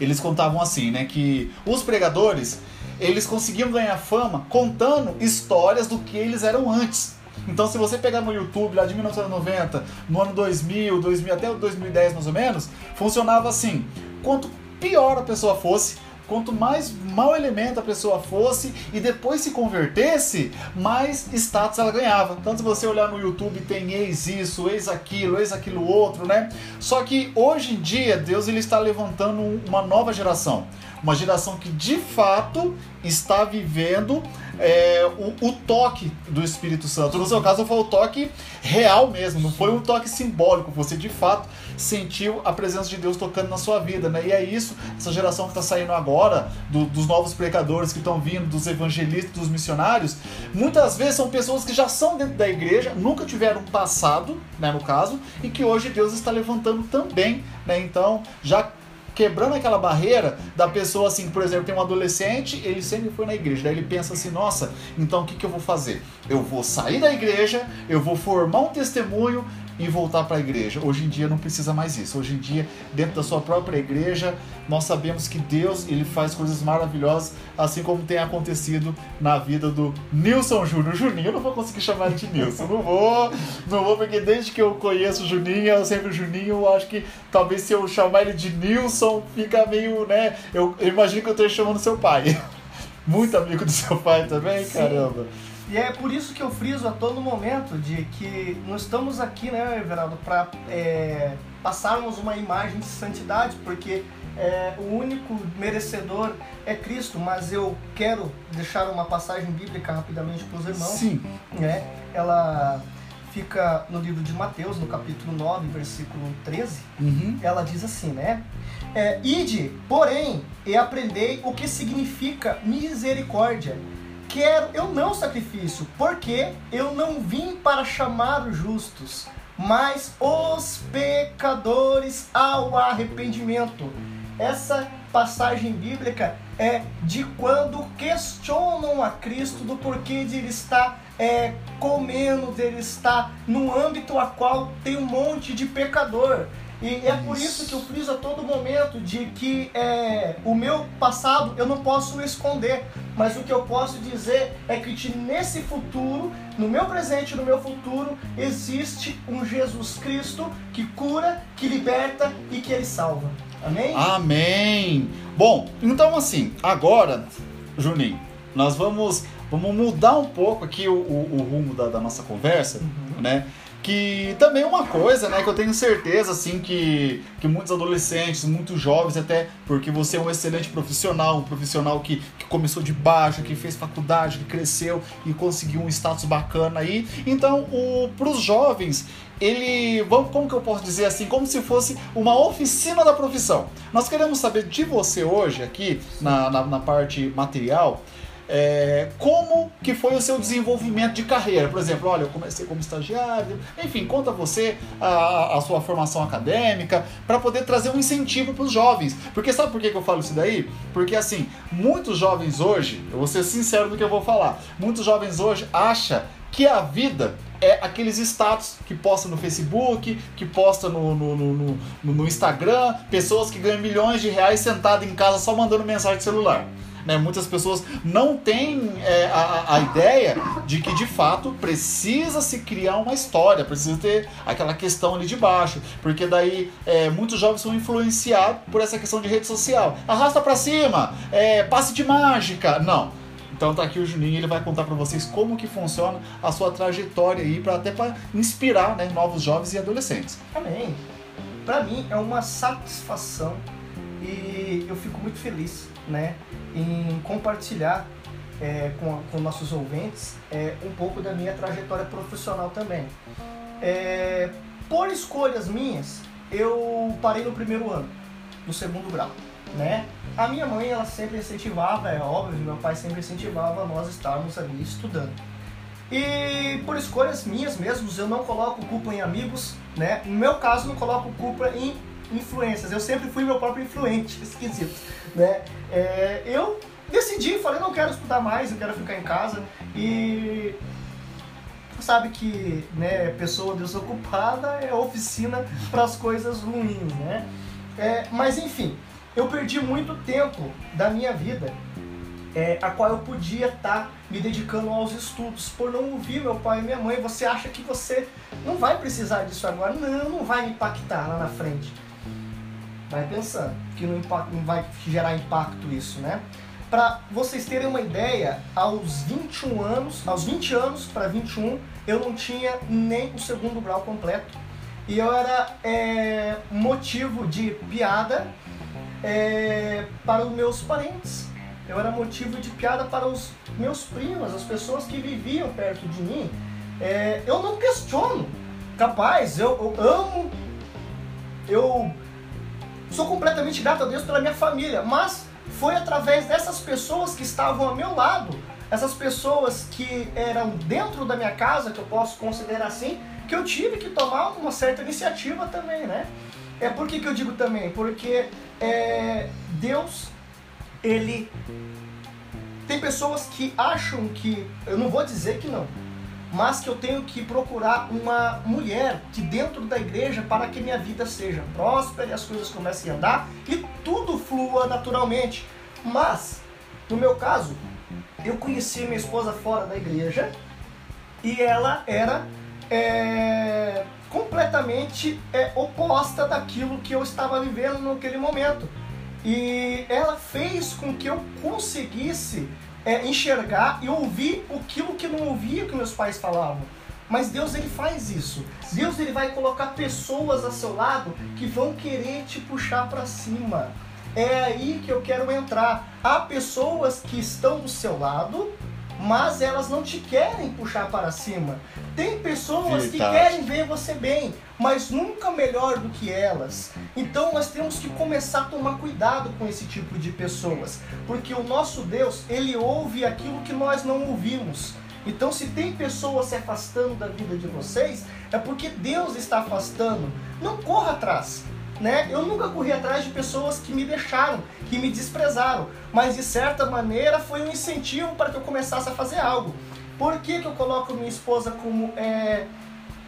eles contavam assim, né, que os pregadores eles conseguiam ganhar fama contando histórias do que eles eram antes. Então, se você pegar no YouTube lá de 1990, no ano 2000, 2000 até 2010 mais ou menos, funcionava assim: quanto pior a pessoa fosse, quanto mais mau elemento a pessoa fosse e depois se convertesse, mais status ela ganhava. Então, se você olhar no YouTube, tem ex isso, ex aquilo, ex aquilo outro, né? Só que hoje em dia, Deus ele está levantando uma nova geração. Uma geração que de fato está vivendo é, o, o, toque do Espírito Santo. No seu caso, foi o toque real mesmo, não foi um toque simbólico. Você de fato sentiu a presença de Deus tocando na sua vida, né? E é isso, essa geração que está saindo agora, do, dos novos pregadores que estão vindo, dos evangelistas, dos missionários, muitas vezes são pessoas que já são dentro da igreja, nunca tiveram um passado, né, no caso, e que hoje Deus está levantando também, né? Então, já quebrando aquela barreira da pessoa assim, por exemplo, tem um adolescente, ele sempre foi na igreja, daí ele pensa assim, nossa, então o que, que eu vou fazer? Eu vou sair da igreja, eu vou formar um testemunho e voltar para a igreja. Hoje em dia não precisa mais isso. Hoje em dia, dentro da sua própria igreja, nós sabemos que Deus ele faz coisas maravilhosas, assim como tem acontecido na vida do Nilson Júnior. Juninho, eu não vou conseguir chamar ele de Nilson, não vou, não vou, porque desde que eu conheço o Juninho, eu sempre o Juninho, eu acho que talvez se eu chamar ele de Nilson, fica meio, né? Eu, eu imagino que eu esteja chamando seu pai. Muito amigo do seu pai também, Sim. caramba. E é por isso que eu friso a todo momento de que nós estamos aqui, né, Everaldo, para é, passarmos uma imagem de santidade, porque é, o único merecedor é Cristo, mas eu quero deixar uma passagem bíblica rapidamente para os irmãos. Sim. Né? Ela fica no livro de Mateus, no capítulo 9, versículo 13. Uhum. Ela diz assim, né? É, Ide, porém, e aprendei o que significa misericórdia quero, eu não sacrifício, porque eu não vim para chamar os justos, mas os pecadores ao arrependimento. Essa passagem bíblica é de quando questionam a Cristo do porquê de ele estar é, comendo, de ele estar no âmbito a qual tem um monte de pecador. E é por isso que eu friso a todo momento de que é, o meu passado eu não posso esconder, mas o que eu posso dizer é que nesse futuro, no meu presente e no meu futuro, existe um Jesus Cristo que cura, que liberta e que ele salva. Amém? Amém. Bom, então assim, agora, Juninho, nós vamos, vamos mudar um pouco aqui o, o, o rumo da, da, nossa conversa, uhum. né? Que também é uma coisa, né, que eu tenho certeza, assim, que, que muitos adolescentes, muitos jovens, até porque você é um excelente profissional, um profissional que, que começou de baixo, que fez faculdade, que cresceu e conseguiu um status bacana aí. Então, para os jovens, ele, vamos, como que eu posso dizer assim, como se fosse uma oficina da profissão. Nós queremos saber de você hoje aqui, na, na, na parte material, é, como que foi o seu desenvolvimento de carreira? Por exemplo, olha, eu comecei como estagiário, enfim, conta você a, a sua formação acadêmica para poder trazer um incentivo para os jovens. Porque sabe por que, que eu falo isso daí? Porque assim, muitos jovens hoje, eu vou ser sincero no que eu vou falar, muitos jovens hoje acham que a vida é aqueles status que posta no Facebook, que posta no, no, no, no, no Instagram, pessoas que ganham milhões de reais sentado em casa só mandando mensagem de celular. Né? Muitas pessoas não têm é, a, a ideia de que de fato precisa se criar uma história, precisa ter aquela questão ali de baixo, porque daí é, muitos jovens são influenciados por essa questão de rede social. Arrasta para cima, é, passe de mágica. Não. Então tá aqui o Juninho, ele vai contar para vocês como que funciona a sua trajetória aí, para até para inspirar né, novos jovens e adolescentes. Amém. Para mim é uma satisfação e eu fico muito feliz né, em compartilhar é, com, com nossos ouvintes é, um pouco da minha trajetória profissional também. É, por escolhas minhas, eu parei no primeiro ano, no segundo grau, né? A minha mãe, ela sempre incentivava, é óbvio, meu pai sempre incentivava nós estarmos ali estudando. E por escolhas minhas mesmos, eu não coloco culpa em amigos, né? No meu caso, não coloco culpa em influências. Eu sempre fui meu próprio influente, esquisito, né? É, eu decidi, falei, não quero estudar mais, eu quero ficar em casa. E sabe que né, pessoa desocupada é oficina para as coisas ruins, né? É, mas enfim, eu perdi muito tempo da minha vida é, a qual eu podia estar tá me dedicando aos estudos, por não ouvir meu pai e minha mãe. Você acha que você não vai precisar disso agora? Não, não vai impactar lá na frente. Vai pensando que não, não vai gerar impacto isso, né? Para vocês terem uma ideia, aos 21 anos, aos 20 anos para 21, eu não tinha nem o segundo grau completo. E eu era é, motivo de piada é, para os meus parentes. Eu era motivo de piada para os meus primos, as pessoas que viviam perto de mim. É, eu não questiono. Capaz, eu, eu amo, eu sou completamente grato a Deus pela minha família, mas foi através dessas pessoas que estavam ao meu lado, essas pessoas que eram dentro da minha casa, que eu posso considerar assim, que eu tive que tomar uma certa iniciativa também, né? É por que, que eu digo também? Porque é, Deus, ele tem pessoas que acham que, eu não vou dizer que não, mas que eu tenho que procurar uma mulher que dentro da igreja para que minha vida seja próspera e as coisas comecem a andar e tudo flua naturalmente. Mas, no meu caso, eu conheci minha esposa fora da igreja e ela era é, completamente é, oposta daquilo que eu estava vivendo naquele momento. E ela fez com que eu conseguisse é, enxergar e ouvir aquilo que não ouvia que meus pais falavam. Mas Deus ele faz isso. Deus ele vai colocar pessoas a seu lado que vão querer te puxar para cima. É aí que eu quero entrar. Há pessoas que estão do seu lado, mas elas não te querem puxar para cima. Tem pessoas que querem ver você bem, mas nunca melhor do que elas. Então nós temos que começar a tomar cuidado com esse tipo de pessoas, porque o nosso Deus, ele ouve aquilo que nós não ouvimos. Então, se tem pessoas se afastando da vida de vocês, é porque Deus está afastando. Não corra atrás. Né? Eu nunca corri atrás de pessoas que me deixaram, que me desprezaram, mas de certa maneira foi um incentivo para que eu começasse a fazer algo. Por que, que eu coloco minha esposa como é,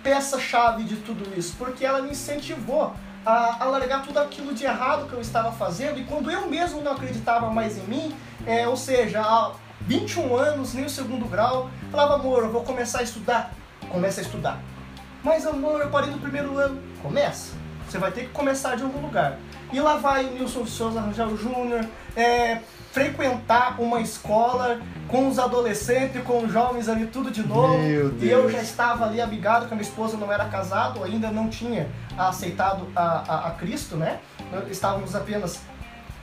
peça-chave de tudo isso? Porque ela me incentivou a, a largar tudo aquilo de errado que eu estava fazendo. E quando eu mesmo não acreditava mais em mim, é, ou seja, há 21 anos, nem o segundo grau, falava, amor, eu vou começar a estudar. Começa a estudar. Mas amor, eu parei no primeiro ano. Começa. Você vai ter que começar de algum lugar. E lá vai o Nilson Souza Rangel Júnior, é, frequentar uma escola com os adolescentes, com os jovens ali, tudo de novo. E eu já estava ali amigado, que a minha esposa não era casado, ainda não tinha aceitado a, a, a Cristo, né? Estávamos apenas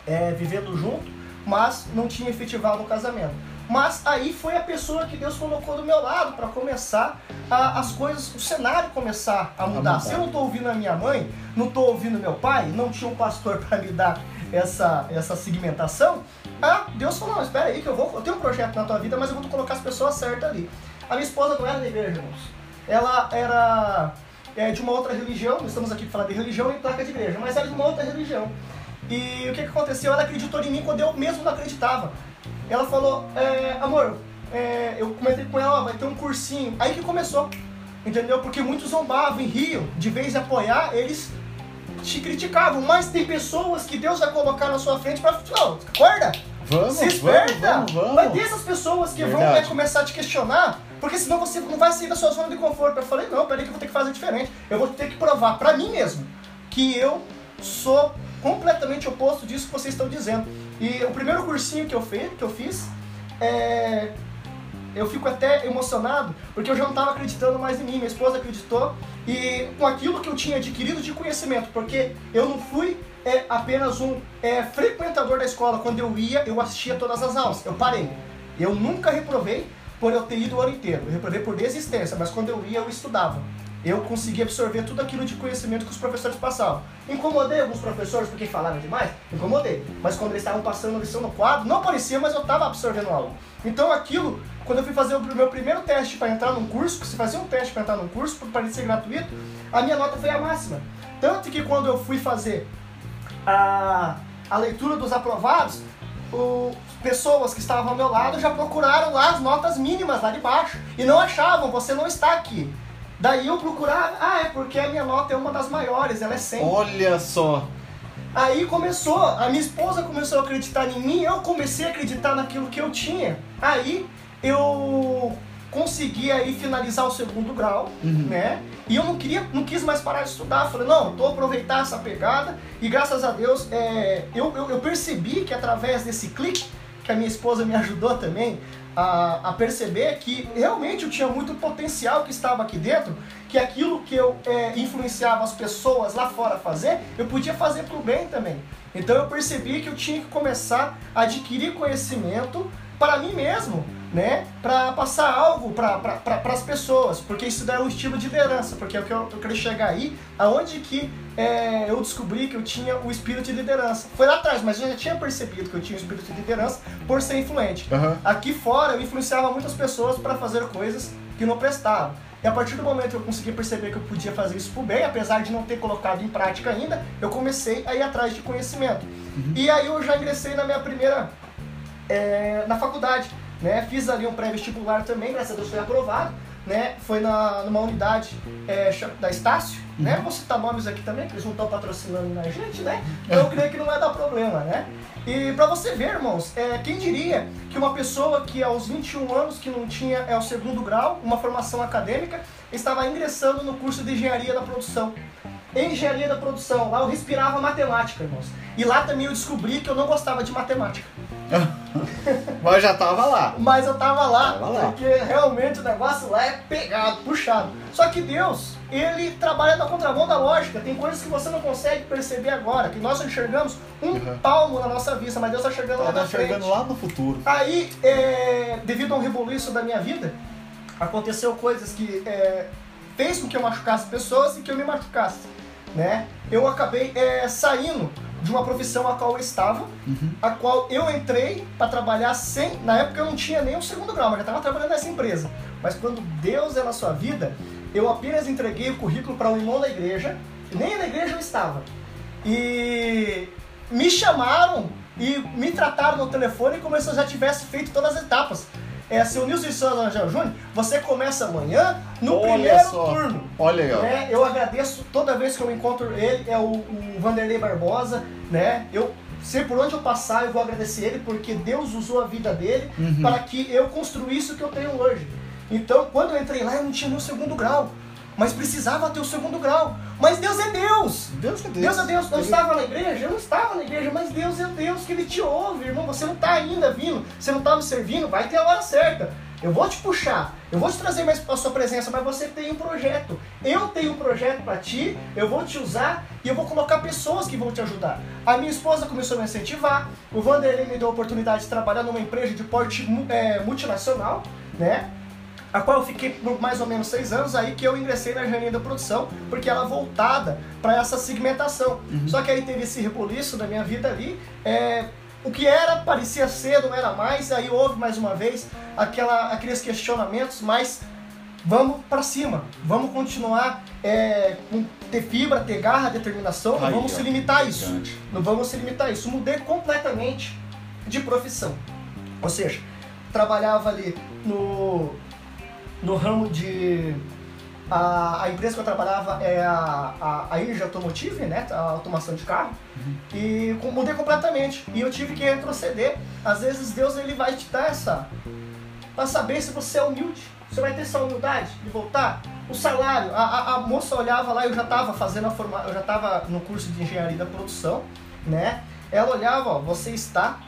é, vivendo junto, mas não tinha efetivado o casamento. Mas aí foi a pessoa que Deus colocou do meu lado para começar a- as coisas, o cenário começar a mudar. Se eu não estou ouvindo a minha mãe, não estou ouvindo meu pai, não tinha um pastor para me dar essa, essa segmentação, ah, Deus falou, não, espera aí que eu vou, eu tenho um projeto na tua vida, mas eu vou colocar as pessoas certas ali. A minha esposa não era da igreja, irmãos. Ela era é, de uma outra religião, estamos aqui para falar de religião e placa de igreja, mas era de uma outra religião. E o que, que aconteceu? Ela acreditou em mim quando eu mesmo não acreditava. Ela falou, é, amor, é, eu comentei com ela, ó, vai ter um cursinho. Aí que começou, entendeu? Porque muitos zombavam em Rio, de vez de apoiar, eles te criticavam. Mas tem pessoas que Deus vai colocar na sua frente para falar, acorda, Vamos, se esperta. vamos, vamos. Vai ter essas pessoas que vão Verdade. né, começar a te questionar, porque senão você não vai sair da sua zona de conforto. Eu falei, não, peraí que eu vou ter que fazer diferente. Eu vou ter que provar pra mim mesmo que eu sou completamente oposto disso que vocês estão dizendo. E o primeiro cursinho que eu, fe que eu fiz, é... eu fico até emocionado, porque eu já não estava acreditando mais em mim, minha esposa acreditou, e com aquilo que eu tinha adquirido de conhecimento, porque eu não fui é, apenas um é, frequentador da escola, quando eu ia, eu assistia todas as aulas, eu parei. Eu nunca reprovei por eu ter ido o ano inteiro, eu reprovei por desistência, mas quando eu ia, eu estudava. Eu consegui absorver tudo aquilo de conhecimento que os professores passavam. Incomodei alguns professores porque falavam demais? Incomodei. Mas quando eles estavam passando a lição no quadro, não aparecia, mas eu estava absorvendo algo. Então aquilo, quando eu fui fazer o meu primeiro teste para entrar num curso, que se fazia um teste para entrar num curso, para ser gratuito, a minha nota foi a máxima. Tanto que quando eu fui fazer a, a leitura dos aprovados, o, pessoas que estavam ao meu lado já procuraram lá as notas mínimas lá de baixo e não achavam, você não está aqui. Daí eu procurava, ah, é porque a minha nota é uma das maiores, ela é 100. Olha só. Aí começou, a minha esposa começou a acreditar em mim, eu comecei a acreditar naquilo que eu tinha. Aí eu consegui aí finalizar o segundo grau, Uhum. né? E eu não queria, não quis mais parar de estudar. Falei, não, tô aproveitar essa pegada. E graças a Deus, é, eu, eu, eu percebi que através desse clique, que a minha esposa me ajudou também a, a perceber que realmente eu tinha muito potencial que estava aqui dentro, que aquilo que eu é, influenciava as pessoas lá fora a fazer, eu podia fazer pro bem também. Então eu percebi que eu tinha que começar a adquirir conhecimento para mim mesmo, né? Para passar algo para pra, as pessoas, porque isso daí é um estilo de liderança, porque é o que eu, eu queria chegar aí, aonde que é, eu descobri que eu tinha o espírito de liderança. Foi lá atrás, mas eu já tinha percebido que eu tinha o espírito de liderança por ser influente. Aham. Aqui fora eu influenciava muitas pessoas para fazer coisas que não prestavam. E a partir do momento que eu consegui perceber que eu podia fazer isso por bem, apesar de não ter colocado em prática ainda, eu comecei a ir atrás de conhecimento. E aí eu já ingressei na minha primeira é, na faculdade, né? Fiz ali um pré-vestibular também, graças a Deus foi aprovado, né? Foi na, numa unidade é, da Estácio, né? Vou citar nomes aqui também, que eles não estão patrocinando na gente, né? Então eu creio que não vai dar problema, né? E pra você ver, irmãos, é, quem diria que uma pessoa que aos 21 anos, que não tinha é, o segundo grau, uma formação acadêmica, estava ingressando no curso de engenharia da produção. Engenharia da produção, lá eu respirava matemática, irmãos. E lá também eu descobri que eu não gostava de matemática. Mas já tava lá. Mas eu tava lá, Tava lá. porque realmente o negócio lá é pegado, puxado. Só que Deus, ele trabalha na contramão da lógica. Tem coisas que você não consegue perceber agora, que nós enxergamos um Uhum. palmo na nossa vista, mas Deus tá enxergando lá na frente. chegando lá no futuro. Aí, é, devido a um rebuliço da minha vida, aconteceu coisas que é, fez com que eu machucasse pessoas e que eu me machucasse, né? Eu acabei é, saindo de uma profissão a qual eu estava, Uhum. a qual eu entrei para trabalhar sem. Na época eu não tinha nem o segundo grau, mas já estava trabalhando nessa empresa. Mas quando Deus é na sua vida, eu apenas entreguei o currículo para um irmão da igreja, nem na igreja eu estava. E me chamaram e me trataram no telefone como se eu já tivesse feito todas as etapas. É, seu Nilson Souza Angel Júnior, você começa amanhã no Olha primeiro só. turno. Olha aí, ó. Né? Eu agradeço toda vez que eu encontro ele, é o, o Vanderlei Barbosa, né? Eu sei por onde eu passar, eu vou agradecer ele, porque Deus usou a vida dele Uhum. para que eu construísse o que eu tenho hoje. Então, quando eu entrei lá, eu não tinha meu segundo grau, mas precisava ter o segundo grau. Mas Deus é Deus! Deus é Deus. Deus é Deus, eu Ele- estava na igreja? Eu não estava na igreja, mas Deus é Deus que Ele te ouve, irmão. Você não está ainda vindo, você não está me servindo, vai ter a hora certa. Eu vou te puxar, eu vou te trazer mais para a sua presença, mas você tem um projeto. Eu tenho um projeto para ti, eu vou te usar e eu vou colocar pessoas que vão te ajudar. A minha esposa começou a me incentivar, o Vanderlei me deu a oportunidade de trabalhar numa empresa de porte é, multinacional, né? A qual eu fiquei por mais ou menos seis anos, aí que eu ingressei na engenharia da produção, porque ela é voltada para essa segmentação. Só que aí teve esse rebuliço da minha vida ali, é, o que era parecia ser, não era mais, aí houve mais uma vez aquela, aqueles questionamentos, mas vamos para cima, vamos continuar é, com ter fibra, ter garra, determinação, não vamos ó, se limitar a isso. gigante. Não vamos se limitar a isso. Mudei completamente de profissão. Ou seja, trabalhava ali no, no ramo de. A, a empresa que eu trabalhava é a, a, a Irja Automotive, né? A automação de carro. E com- mudei completamente. E eu tive que retroceder. Às vezes Deus ele vai te dar essa. Pra saber se você é humilde. Você vai ter essa humildade de voltar. O salário, a, a, a moça olhava lá, eu já estava fazendo a forma, eu já estava no curso de engenharia da produção, né? Ela olhava, ó, você está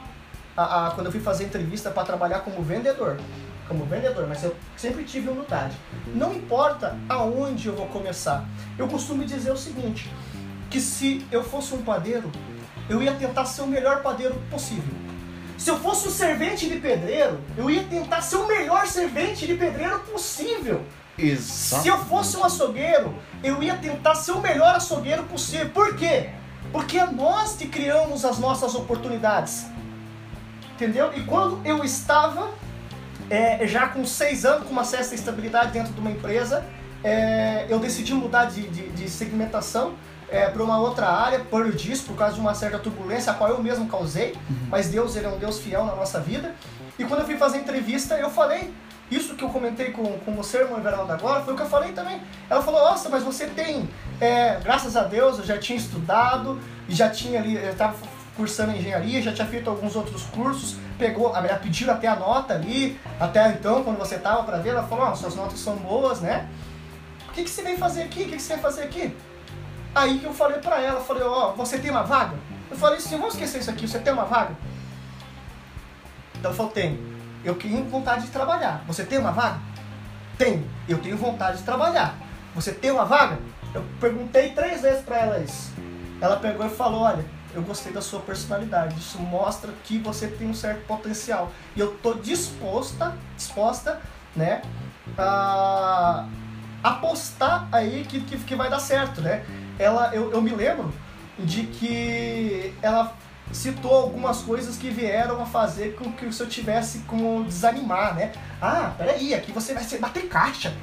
a, a- quando eu fui fazer entrevista para trabalhar como vendedor, como vendedor, mas eu sempre tive humildade. Não importa aonde eu vou começar. Eu costumo dizer o seguinte, que se eu fosse um padeiro, eu ia tentar ser o melhor padeiro possível. Se eu fosse um servente de pedreiro, eu ia tentar ser o melhor servente de pedreiro possível. Exato. Se eu fosse um açougueiro, eu ia tentar ser o melhor açougueiro possível. Por quê? Porque é nós que criamos as nossas oportunidades. Entendeu? E quando eu estava é, já com seis anos, com uma certa estabilidade dentro de uma empresa, é, eu decidi mudar de, de, de segmentação para uma outra área, por disso, por causa de uma certa turbulência, a qual eu mesmo causei, mas Deus ele é um Deus fiel na nossa vida. E quando eu fui fazer entrevista, eu falei, isso que eu comentei com, com você, irmão Everaldo, agora, foi o que eu falei também. Ela falou, nossa, mas você tem, é, graças a Deus, eu já tinha estudado, já tinha ali, eu estava cursando engenharia, já tinha feito alguns outros cursos, pegou, ela pediu até a nota ali, até então, quando você tava para ver, ela falou, ó, suas notas são boas, né? O que, que você vem fazer aqui? O que, que você vai fazer aqui? Aí que eu falei pra ela, falei, ó, você tem uma vaga? Eu falei assim, vamos esquecer isso aqui, você tem uma vaga? Então ela falou, tenho. Eu tenho vontade de trabalhar. Você tem uma vaga? Tenho. Eu tenho vontade de trabalhar. Você tem uma vaga? Eu perguntei três vezes pra ela isso. Ela pegou e falou, olha, eu gostei da sua personalidade. Isso mostra que você tem um certo potencial. E eu tô disposta, disposta, né, a apostar aí que, que, que vai dar certo, né? Ela, eu, eu me lembro de que ela citou algumas coisas que vieram a fazer com que se eu tivesse como desanimar, né? Ah, peraí, aqui você vai ser- bater caixa.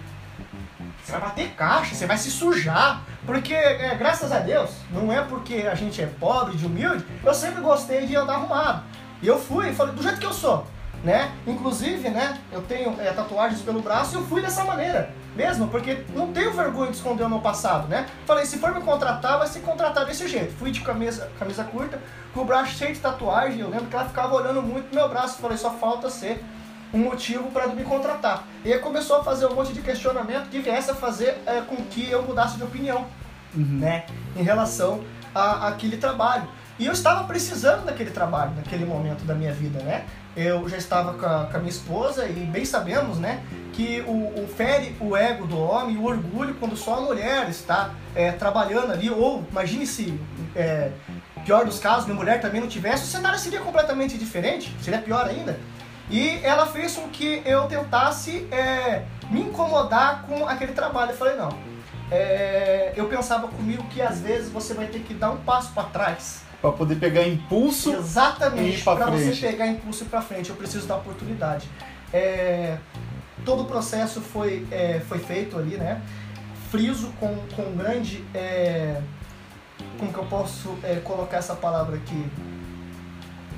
Você vai bater caixa, você vai se sujar. Porque, é, graças a Deus, não é porque a gente é pobre, de humilde, eu sempre gostei de andar arrumado. E eu fui, falei, do jeito que eu sou, né? Inclusive, né, eu tenho é, tatuagens pelo braço e eu fui dessa maneira. Mesmo, porque não tenho vergonha de esconder o meu passado, né? Falei, se for me contratar, vai ser contratar desse jeito. Fui de camisa, camisa curta, com o braço cheio de tatuagem. Eu lembro que ela ficava olhando muito pro meu braço. Falei, só falta ser um motivo para me contratar. E aí começou a fazer um monte de questionamento que viesse a fazer é, com que eu mudasse de opinião, né? Em relação a, àquele trabalho. E eu estava precisando daquele trabalho, naquele momento da minha vida, né? Eu já estava com a, com a minha esposa e bem sabemos, né? Que o, o fere o ego do homem, o orgulho, quando só a mulher está é, trabalhando ali, ou imagine se, é, pior dos casos, minha mulher também não tivesse, o cenário seria completamente diferente, seria pior ainda. E ela fez com que eu tentasse é, me incomodar com aquele trabalho. Eu falei, não. É, eu pensava comigo que às vezes você vai ter que dar um passo para trás. Pra poder pegar impulso. Exatamente. Para você pegar impulso para frente, eu preciso da oportunidade. É, todo o processo foi, é, foi feito ali, né? Friso com, com grande. é, como que eu posso é, colocar essa palavra aqui?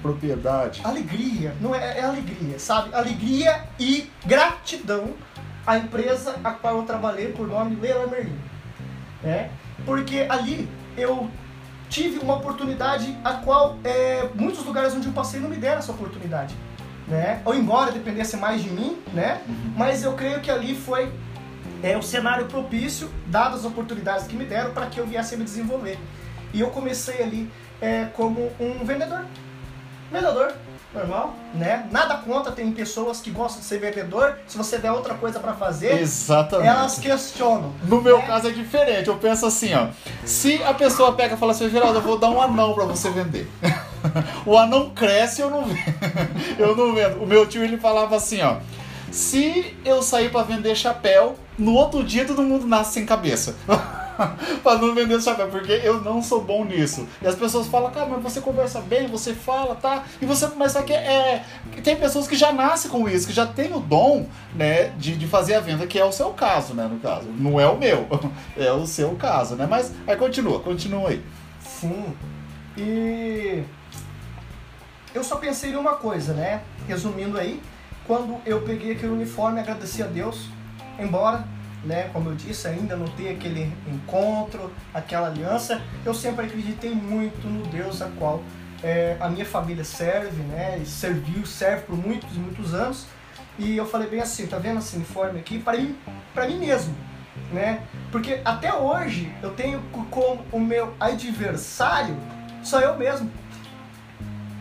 Propriedade. Alegria, não é, é alegria, sabe? Alegria e gratidão à empresa a qual eu trabalhei por nome Leila Merlin. Né? Porque ali eu tive uma oportunidade a qual é, muitos lugares onde eu passei não me deram essa oportunidade. Né? Ou embora dependesse mais de mim, né? Mas eu creio que ali foi é, o cenário propício, dadas as oportunidades que me deram para que eu viesse a me desenvolver. E eu comecei ali é, como um vendedor. Vendedor, normal, né? Nada contra, tem pessoas que gostam de ser vendedor. Se você der outra coisa para fazer, Exatamente. elas questionam. No meu né? caso é diferente. Eu penso assim, ó. Se a pessoa pega e fala assim, Geraldo, eu vou dar um anão pra você vender. o anão cresce eu não vendo. eu não vendo. O meu tio ele falava assim, ó. Se eu sair pra vender chapéu, no outro dia todo mundo nasce sem cabeça. pra não vender chapéu, porque eu não sou bom nisso. E as pessoas falam, cara, mas você conversa bem, você fala, tá? E você, mas só que é. Tem pessoas que já nascem com isso, que já tem o dom, né, de, de fazer a venda, que é o seu caso, né, no caso. Não é o meu, é o seu caso, né? Mas aí continua, continua aí. Sim. E eu só pensei em uma coisa, né? Resumindo aí, quando eu peguei aquele uniforme, agradeci a Deus, embora, né, como eu disse, ainda não ter aquele encontro, aquela aliança, eu sempre acreditei muito no Deus a qual é, a minha família serve, né? E serviu, serve por muitos muitos anos. E eu falei bem assim, tá vendo esse uniforme aqui? Para mim, para mim mesmo, né? Porque até hoje eu tenho como o meu adversário sou eu mesmo.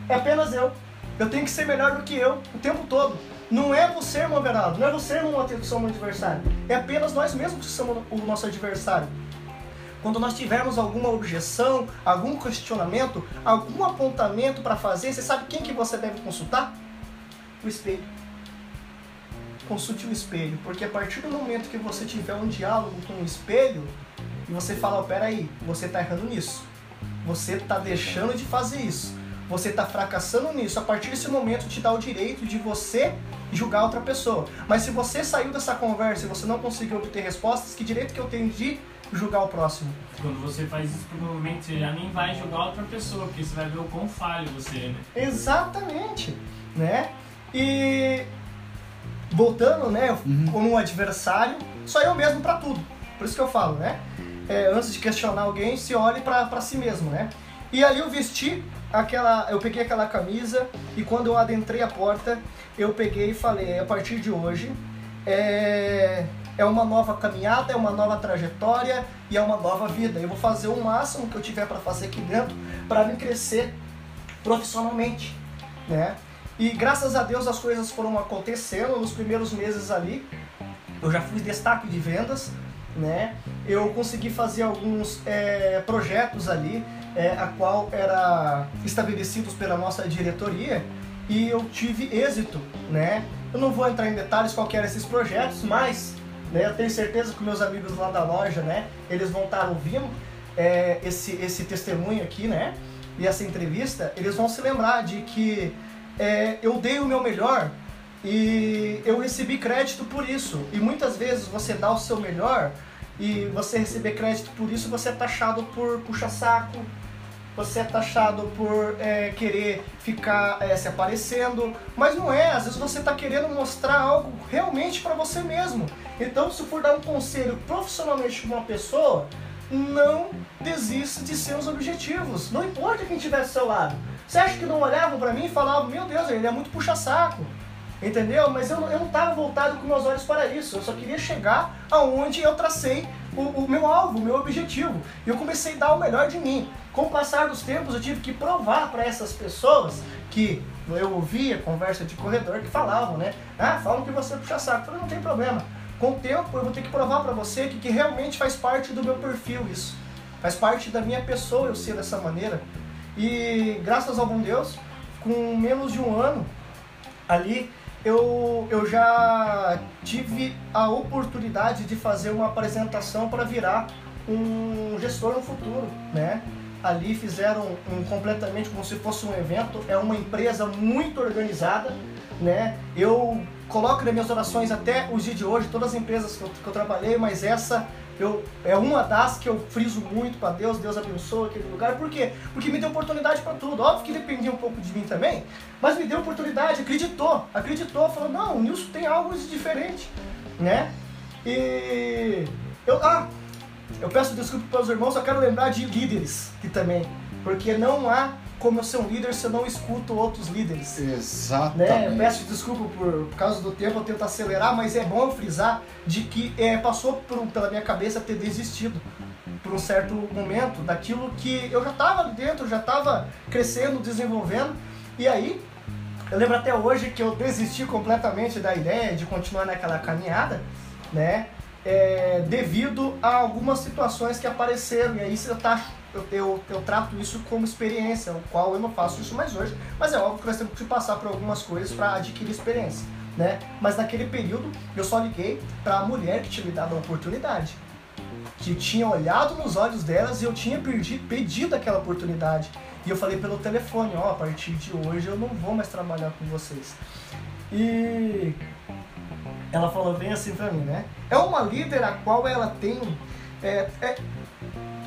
É apenas eu. Eu tenho que ser melhor do que eu o tempo todo. Não é você, irmão Bernardo, não é você, irmão Matheus, que somos adversário. É apenas nós mesmos que somos o nosso adversário. Quando nós tivermos alguma objeção, algum questionamento, algum apontamento para fazer, você sabe quem que você deve consultar? O espelho. Consulte o espelho, porque a partir do momento que você tiver um diálogo com o espelho e você fala, oh, peraí, você está errando nisso, você está deixando de fazer isso, você está fracassando nisso, a partir desse momento te dá o direito de você julgar outra pessoa. Mas se você saiu dessa conversa e você não conseguiu obter respostas, que direito que eu tenho de julgar o próximo? Quando você faz isso, provavelmente você já nem vai julgar outra pessoa, porque você vai ver o quão falho você é, né? Exatamente, né? E voltando, né, como um adversário, só eu mesmo para tudo. Por isso que eu falo, né? É, antes de questionar alguém, se olhe para si mesmo, né? E ali eu vesti aquela, eu peguei aquela camisa e quando eu adentrei a porta, eu peguei e falei, a partir de hoje é, é uma nova caminhada, é uma nova trajetória e é uma nova vida. Eu vou fazer o máximo que eu tiver para fazer aqui dentro para me crescer profissionalmente, né? E graças a Deus as coisas foram acontecendo nos primeiros meses ali. Eu já fui destaque de vendas, né? Eu consegui fazer alguns é, projetos ali, é, a qual era estabelecidos pela nossa diretoria e eu tive êxito, né? Eu não vou entrar em detalhes qual eram esses projetos, mas né, eu tenho certeza que meus amigos lá da loja, né? Eles vão estar ouvindo é, esse esse testemunho aqui, né? E essa entrevista, eles vão se lembrar de que é, eu dei o meu melhor e eu recebi crédito por isso. E muitas vezes você dá o seu melhor e você receber crédito por isso, você é taxado por puxa-saco, você é taxado por é, querer ficar é, se aparecendo, mas não é, às vezes você está querendo mostrar algo realmente para você mesmo. Então, se for dar um conselho profissionalmente para uma pessoa, não desista de seus objetivos, não importa quem estiver do seu lado. Você acha que não olhavam para mim e falavam, meu Deus, ele é muito puxa-saco, entendeu? Mas eu, eu não estava voltado com meus olhos para isso, eu só queria chegar aonde eu tracei o, o meu alvo, o meu objetivo. E eu comecei a dar o melhor de mim. Com o passar dos tempos, eu tive que provar para essas pessoas que eu ouvia conversa de corredor que falavam, né? Ah, falam que você puxa saco. Eu falei, não tem problema. Com o tempo, eu vou ter que provar para você que, que realmente faz parte do meu perfil isso. Faz parte da minha pessoa eu ser dessa maneira. E graças ao bom Deus, com menos de um ano ali, eu, eu já tive a oportunidade de fazer uma apresentação para virar um gestor no futuro, né? Ali fizeram um, completamente como se fosse um evento. É uma empresa muito organizada, né? Eu coloco nas minhas orações até os dias de hoje, todas as empresas que eu, que eu trabalhei, mas essa eu, é uma das que eu friso muito para Deus, Deus abençoe aquele lugar. Por quê? Porque me deu oportunidade para tudo. Óbvio que dependia um pouco de mim também, mas me deu oportunidade, acreditou, acreditou, falou, não, o Nilson tem algo diferente, né? E eu, ah, eu peço desculpa para os irmãos, só quero lembrar de líderes que também, porque não há como eu ser um líder se eu não escuto outros líderes. Exatamente. Né? Eu peço desculpa por, por causa do tempo, eu tento acelerar, mas é bom frisar de que é, passou por, pela minha cabeça ter desistido por um certo momento daquilo que eu já estava dentro, já estava crescendo, desenvolvendo, e aí eu lembro até hoje que eu desisti completamente da ideia de continuar naquela caminhada, né? É, devido a algumas situações que apareceram, e aí você está eu, eu, eu trato isso como experiência, o qual eu não faço isso mais hoje, mas é óbvio que nós temos que passar por algumas coisas para adquirir experiência. Né? Mas naquele período eu só liguei para a mulher que tinha me dado a oportunidade, que tinha olhado nos olhos delas e eu tinha pedido, pedido aquela oportunidade. E eu falei pelo telefone, ó, oh, a partir de hoje eu não vou mais trabalhar com vocês. E ela falou bem assim pra mim, né? É uma líder a qual ela tem é, é,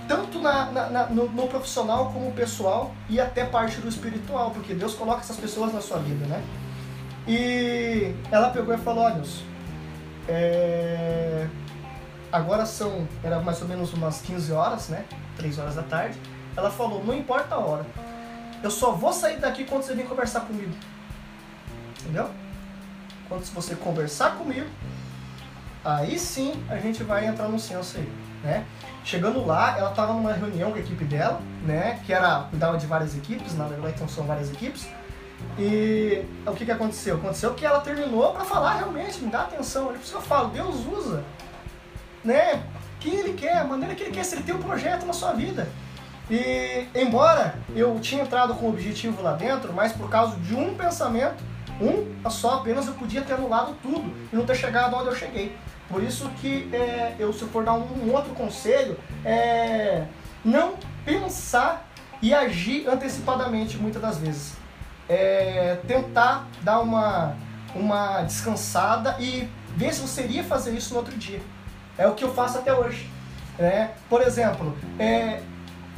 tanto na, na no, no, profissional como pessoal e até parte do espiritual, porque Deus coloca essas pessoas na sua vida, né? E ela pegou e falou, olha, é... agora são, era mais ou menos umas 15 horas, né? 3 horas da tarde. Ela falou, não importa a hora, eu só vou sair daqui quando você vir conversar comigo. Entendeu? Quando você conversar comigo, aí sim a gente vai entrar no senso aí, né? Chegando lá, ela estava numa reunião com a equipe dela, né? Que era cuidava de várias equipes, na verdade então são várias equipes. E o que, que aconteceu? Aconteceu que ela terminou para falar realmente, me dá atenção. Por isso que eu falo, Deus usa, né? Quem Ele quer, a maneira que Ele quer, se Ele tem um projeto na sua vida. E embora eu tinha entrado com o objetivo lá dentro, mas por causa de um pensamento, um só apenas eu podia ter anulado tudo e não ter chegado onde eu cheguei. Por isso que é, eu, se eu for dar um, um outro conselho, é não pensar e agir antecipadamente muitas das vezes. É, tentar dar uma, uma descansada e ver se você iria fazer isso no outro dia. É o que eu faço até hoje. Né? Por exemplo, é,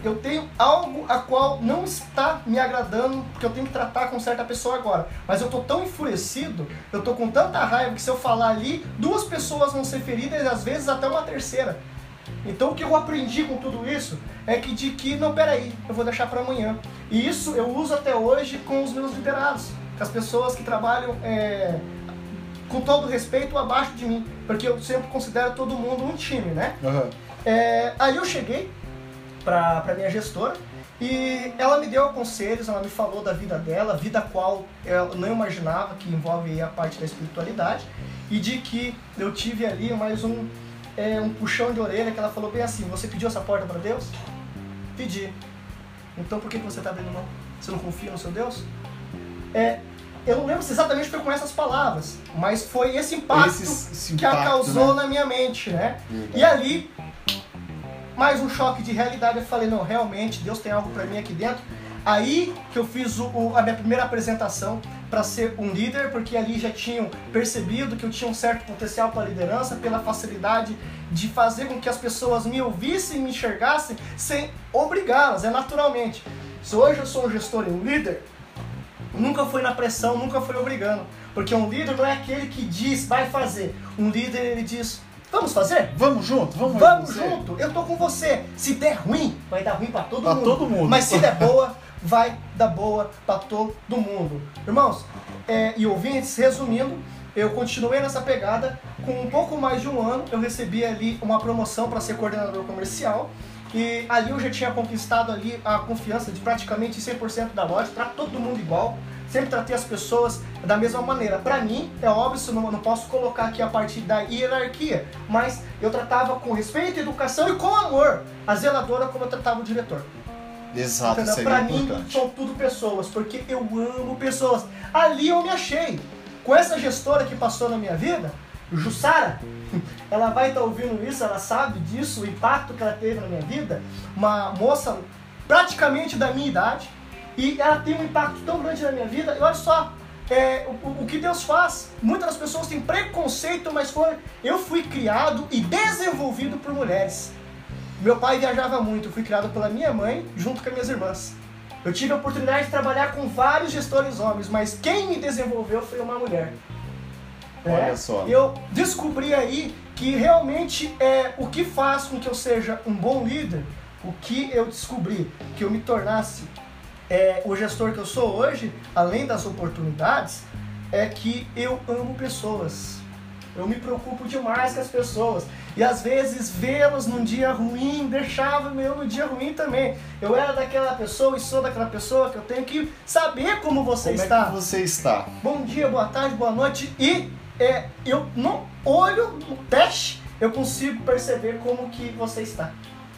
eu tenho algo a qual não está me agradando, porque eu tenho que tratar com certa pessoa agora. Mas eu tô tão enfurecido, eu tô com tanta raiva que se eu falar ali, duas pessoas vão ser feridas e às vezes até uma terceira. Então o que eu aprendi com tudo isso é que de que, não, peraí, eu vou deixar para amanhã. E isso eu uso até hoje com os meus liderados, com as pessoas que trabalham é, com todo respeito abaixo de mim, porque eu sempre considero todo mundo um time, né? Uhum. É, aí eu cheguei, para minha gestora e ela me deu conselhos, ela me falou da vida dela, vida qual eu não imaginava que envolve a parte da espiritualidade e de que eu tive ali mais um, é, um puxão de orelha que ela falou bem assim, você pediu essa porta para Deus? Pedi. Então por que, que você está abrindo mão? Você não confia no seu Deus? É, eu não lembro se exatamente foi com essas palavras, mas foi esse impacto, esse, esse impacto que ela causou né? na minha mente, né? E ali mais um choque de realidade. Eu falei, não, realmente, Deus tem algo para mim aqui dentro. Aí que eu fiz o, a minha primeira apresentação para ser um líder, porque ali já tinham percebido que eu tinha um certo potencial para liderança, pela facilidade de fazer com que as pessoas me ouvissem, me enxergassem, sem obrigá-las, é naturalmente. Se hoje eu sou um gestor e um líder, nunca foi na pressão, nunca foi obrigando. Porque um líder não é aquele que diz, vai fazer. Um líder, ele diz, Vamos fazer? Vamos junto, vamos Vamos junto, eu tô com você. Se der ruim, vai dar ruim para todo pra mundo. todo mundo. Mas se der boa, vai dar boa para todo mundo. Irmãos é, e ouvintes, resumindo, eu continuei nessa pegada. Com um pouco mais de um ano, eu recebi ali uma promoção para ser coordenador comercial. E ali eu já tinha conquistado ali a confiança de praticamente 100% da loja, para todo mundo igual sempre tratei as pessoas da mesma maneira. Para mim, é óbvio, eu não, não posso colocar aqui a partir da hierarquia, mas eu tratava com respeito, educação e com amor a zeladora como eu tratava o diretor. Exato, isso é Pra mim, importante. são tudo pessoas, porque eu amo pessoas. Ali eu me achei. Com essa gestora que passou na minha vida, Jussara, ela vai estar tá ouvindo isso, ela sabe disso, o impacto que ela teve na minha vida. Uma moça praticamente da minha idade, e ela tem um impacto tão grande na minha vida. E olha só, é, o, o que Deus faz. Muitas das pessoas têm preconceito, mas foi, eu fui criado e desenvolvido por mulheres. Meu pai viajava muito, eu fui criado pela minha mãe junto com as minhas irmãs. Eu tive a oportunidade de trabalhar com vários gestores homens, mas quem me desenvolveu foi uma mulher. Olha É, só. Eu descobri aí que realmente é o que faz com que eu seja um bom líder, o que eu descobri que eu me tornasse é, o gestor que eu sou hoje, além das oportunidades, é que eu amo pessoas. Eu me preocupo demais com as pessoas. E às vezes vê-las num dia ruim deixava meu no dia ruim também. Eu era daquela pessoa e sou daquela pessoa que eu tenho que saber como você Como está é que você está? bom dia, boa tarde, boa noite e é, eu no olho, no teste, eu consigo perceber como que você está.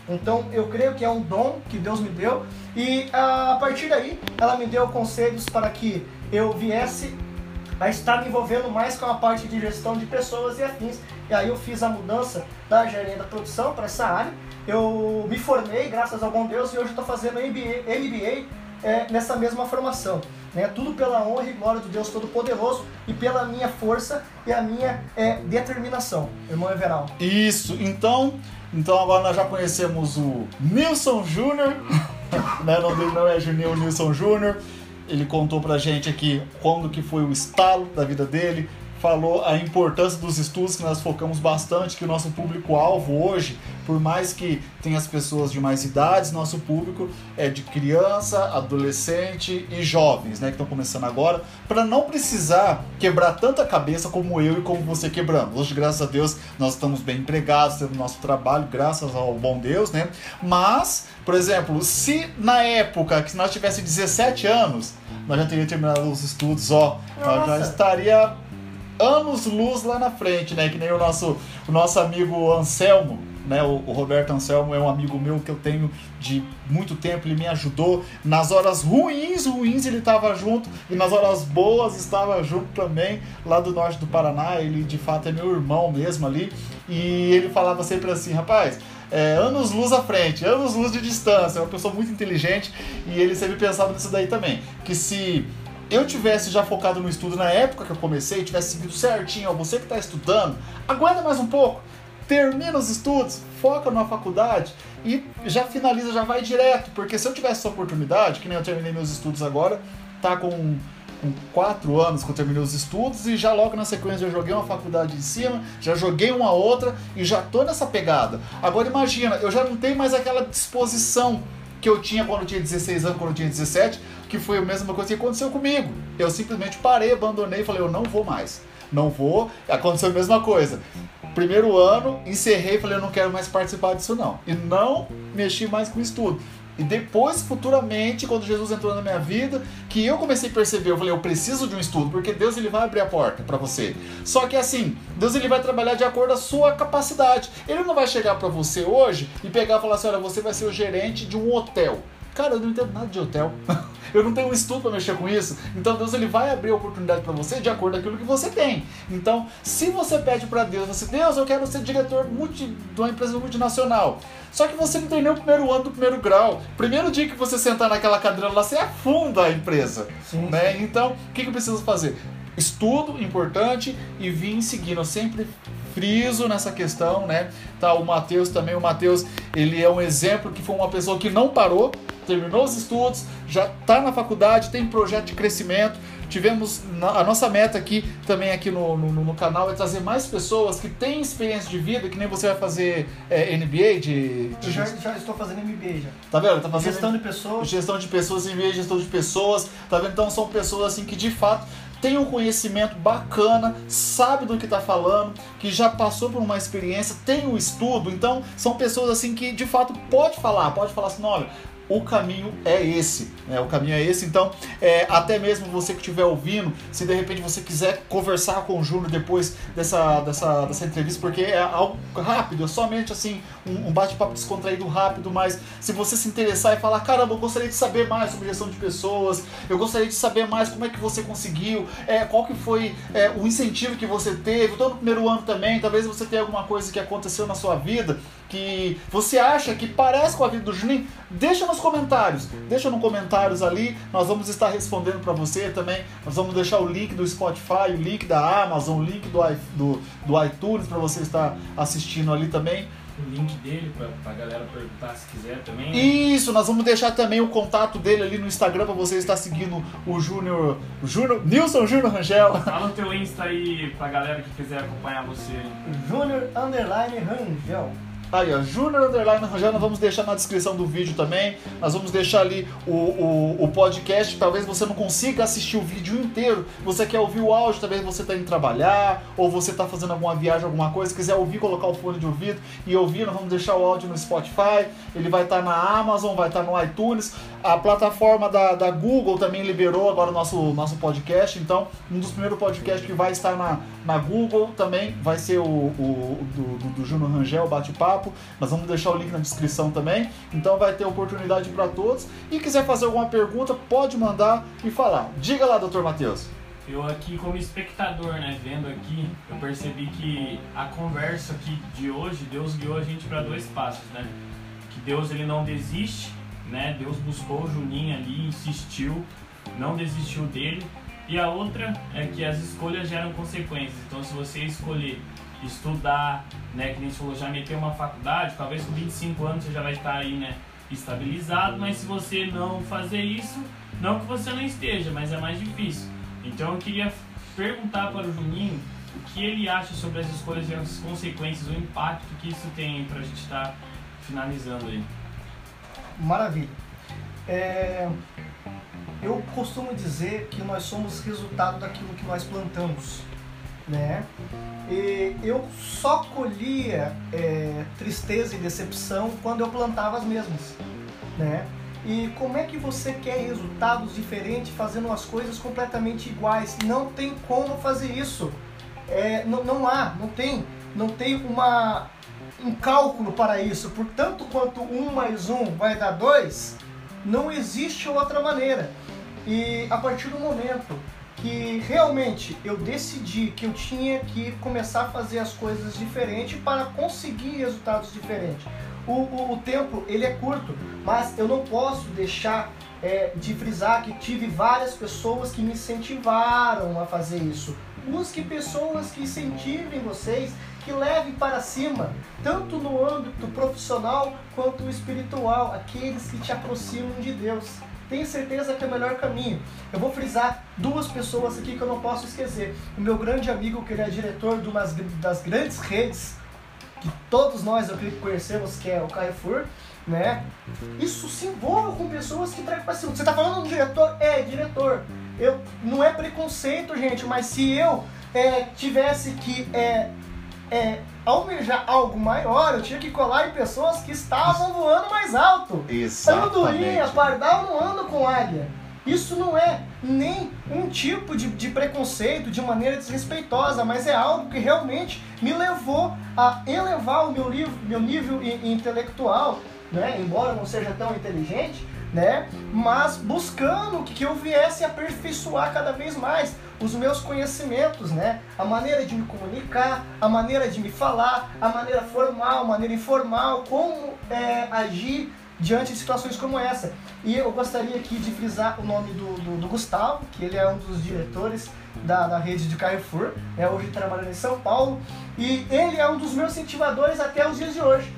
Então eu creio que é um dom que Deus me deu e ah, a partir daí ela me deu conselhos para que eu viesse a estar me envolvendo mais com a parte de gestão de pessoas e afins. E aí eu fiz a mudança da gerência da produção para essa área. Eu me formei, graças ao bom Deus, e hoje estou fazendo MBA, MBA é, nessa mesma formação. Né? Tudo pela honra e glória do Deus Todo-Poderoso e pela minha força e a minha é, determinação, irmão Everaldo. Isso, então, então agora nós já conhecemos o Nilson Júnior, né? O nome dele não é Juninho Nilson Júnior. Ele contou pra gente aqui quando que foi o estalo da vida dele, falou a importância dos estudos, que nós focamos bastante, que o nosso público-alvo hoje, por mais que tenha as pessoas de mais idades, nosso público é de criança, adolescente e jovens, né, que estão começando agora, para não precisar quebrar tanta cabeça como eu e como você quebrando. Hoje, graças a Deus, nós estamos bem empregados, tendo nosso trabalho, graças ao bom Deus, né? Mas, por exemplo, se na época que nós tivéssemos 17 anos, nós já teríamos terminado os estudos, ó, nós já Nossa. estaria anos luz lá na frente, né? Que nem o nosso, o nosso amigo Anselmo, né? O, o Roberto Anselmo é um amigo meu que eu tenho de muito tempo, ele me ajudou. Nas horas ruins, ruins ele estava junto, e nas horas boas estava junto também, lá do norte do Paraná. Ele de fato é meu irmão mesmo ali. E ele falava sempre assim, rapaz. É, anos luz à frente, anos luz de distância, é uma pessoa muito inteligente e ele sempre pensava nisso daí também. Que se eu tivesse já focado no estudo na época que eu comecei, tivesse seguido certinho, ó, você que está estudando, aguenta mais um pouco, termina os estudos, foca na faculdade e já finaliza, já vai direto, porque se eu tivesse essa oportunidade, que nem eu terminei meus estudos agora, tá com, com quatro anos que eu terminei os estudos e já logo na sequência eu joguei uma faculdade em cima, já joguei uma outra e já tô nessa pegada. Agora imagina, eu já não tenho mais aquela disposição que eu tinha quando eu tinha 16 anos, quando eu tinha 17, que foi a mesma coisa que aconteceu comigo. Eu simplesmente parei, abandonei e falei, eu não vou mais. Não vou. Aconteceu a mesma coisa. Primeiro ano, encerrei falei, eu não quero mais participar disso não. E não mexi mais com estudo. E depois, futuramente, quando Jesus entrou na minha vida, que eu comecei a perceber, eu falei, eu preciso de um estudo, porque Deus ele vai abrir a porta para você. Só que assim, Deus ele vai trabalhar de acordo com a sua capacidade. Ele não vai chegar para você hoje e pegar e falar assim, olha, você vai ser o gerente de um hotel. Cara, eu não entendo nada de hotel. eu não tenho um estudo para mexer com isso. Então Deus ele vai abrir a oportunidade para você de acordo com aquilo que você tem. Então, se você pede para Deus, você, Deus, eu quero ser diretor multi, de uma empresa multinacional. Só que você não tem nem o primeiro ano do primeiro grau. Primeiro dia que você sentar naquela cadeira lá, você afunda a empresa. Sim. Né? Então, o que, que eu preciso fazer? Estudo importante e vim seguindo. Eu sempre friso nessa questão, né? Tá, o Matheus também, o Matheus, ele é um exemplo que foi uma pessoa que não parou, terminou os estudos, já tá na faculdade, tem projeto de crescimento. Tivemos a nossa meta aqui também aqui no, no, no canal é trazer mais pessoas que têm experiência de vida, que nem você vai fazer é, MBA de, de Eu já, já estou fazendo MBA já. tá vendo? Tá fazendo Gestão de pessoas. gestão de pessoas em vez de gestão de pessoas, tá vendo? Então são pessoas assim que de fato têm um conhecimento bacana, sabe do que tá falando, que já passou por uma experiência, tem um estudo, então são pessoas assim que de fato pode falar, pode falar assim, olha, o caminho é esse, né? O caminho é esse. Então, é, até mesmo você que estiver ouvindo, se de repente você quiser conversar com o Júnior depois dessa, dessa, dessa entrevista, porque é algo rápido, é somente assim um, um bate-papo descontraído rápido, mas se você se interessar e falar, caramba, eu gostaria de saber mais sobre gestão de pessoas, eu gostaria de saber mais como é que você conseguiu, é, qual que foi é, o incentivo que você teve, todo no primeiro ano também, talvez você tenha alguma coisa que aconteceu na sua vida que você acha que parece com a vida do Juninho, deixa nos comentários. Deixa nos comentários ali, nós vamos estar respondendo para você também. Nós vamos deixar o link do Spotify, o link da Amazon, o link do, do, do iTunes para você estar assistindo ali também o link dele pra, pra galera perguntar se quiser também. Né? Isso, nós vamos deixar também o contato dele ali no Instagram pra você estar seguindo o Júnior. Júnior. Nilson Júnior Rangel. Fala o teu Insta aí pra galera que quiser acompanhar você. Júnior Underline Rangel. Aí, ó, Júnior Underline Rangel, vamos deixar na descrição do vídeo também. Nós vamos deixar ali o, o, o, podcast. Talvez você não consiga assistir o vídeo inteiro. Você quer ouvir o áudio, talvez você está indo trabalhar, ou você está fazendo alguma viagem, alguma coisa. quiser ouvir, colocar o fone de ouvido e ouvir, nós vamos deixar o áudio no Spotify. Ele vai estar tá na Amazon, vai estar tá no iTunes. A plataforma da, da Google também liberou agora o nosso, nosso podcast. Então, um dos primeiros podcasts que vai estar na, na Google também vai ser o, o do, do, do Júnior Rangel, bate-papo papo. Nós vamos deixar o link na descrição também. Então vai ter oportunidade para todos. E quiser fazer alguma pergunta, pode mandar e falar. Diga lá, doutor Matheus. Eu aqui como espectador, né, vendo aqui, eu percebi que a conversa aqui de hoje, Deus guiou a gente para dois passos, né? Que Deus ele não desiste, né? Deus buscou o Juninho ali, insistiu, não desistiu dele. E a outra é que as escolhas geram consequências. Então, se você escolher estudar, né, que nem você falou, já meter uma faculdade, talvez com 25 anos você já vai estar aí, né, estabilizado, mas se você não fazer isso, não que você não esteja, mas é mais difícil. Então eu queria perguntar para o Juninho o que ele acha sobre as escolhas e as consequências, o impacto que isso tem para a gente estar tá finalizando aí. Maravilha. É... Eu costumo dizer que nós somos resultado daquilo que nós plantamos né? E eu só colhia é, tristeza e decepção quando eu plantava as mesmas, né? E como é que você quer resultados diferentes fazendo as coisas completamente iguais? Não tem como fazer isso. É, não, não há, não tem, não tem uma, um cálculo para isso. Portanto, quanto um mais um vai dar dois, não existe outra maneira. E a partir do momento que realmente eu decidi que eu tinha que começar a fazer as coisas diferentes para conseguir resultados diferentes. O, o, o tempo ele é curto, mas eu não posso deixar é, de frisar que tive várias pessoas que me incentivaram a fazer isso. Busque pessoas que incentivem vocês, que levem para cima, tanto no âmbito profissional quanto espiritual, aqueles que te aproximam de Deus tenho certeza que é o melhor caminho. Eu vou frisar duas pessoas aqui que eu não posso esquecer. O meu grande amigo, que ele é diretor de uma das grandes redes que todos nós, eu creio que conhecemos, que é o Carrefour, né? Isso se envolve com pessoas que tragam para cima. Você está falando do diretor? É, diretor. Eu, não é preconceito, gente, mas se eu é, tivesse que é, é, almejar algo maior, eu tinha que colar em pessoas que estavam voando mais alto. Andorinha, pardal não ando com águia. Isso não é nem um tipo de, de preconceito de maneira desrespeitosa, mas é algo que realmente me levou a elevar o meu, livro, meu nível intelectual, né? embora não seja tão inteligente, né? mas buscando que eu viesse aperfeiçoar cada vez mais os meus conhecimentos, né? A maneira de me comunicar, a maneira de me falar, a maneira formal, a maneira informal, como é, agir diante de situações como essa. E eu gostaria aqui de frisar o nome do, do, do Gustavo, que ele é um dos diretores da, da rede de Carrefour, é hoje trabalhando em São Paulo, e ele é um dos meus incentivadores até os dias de hoje.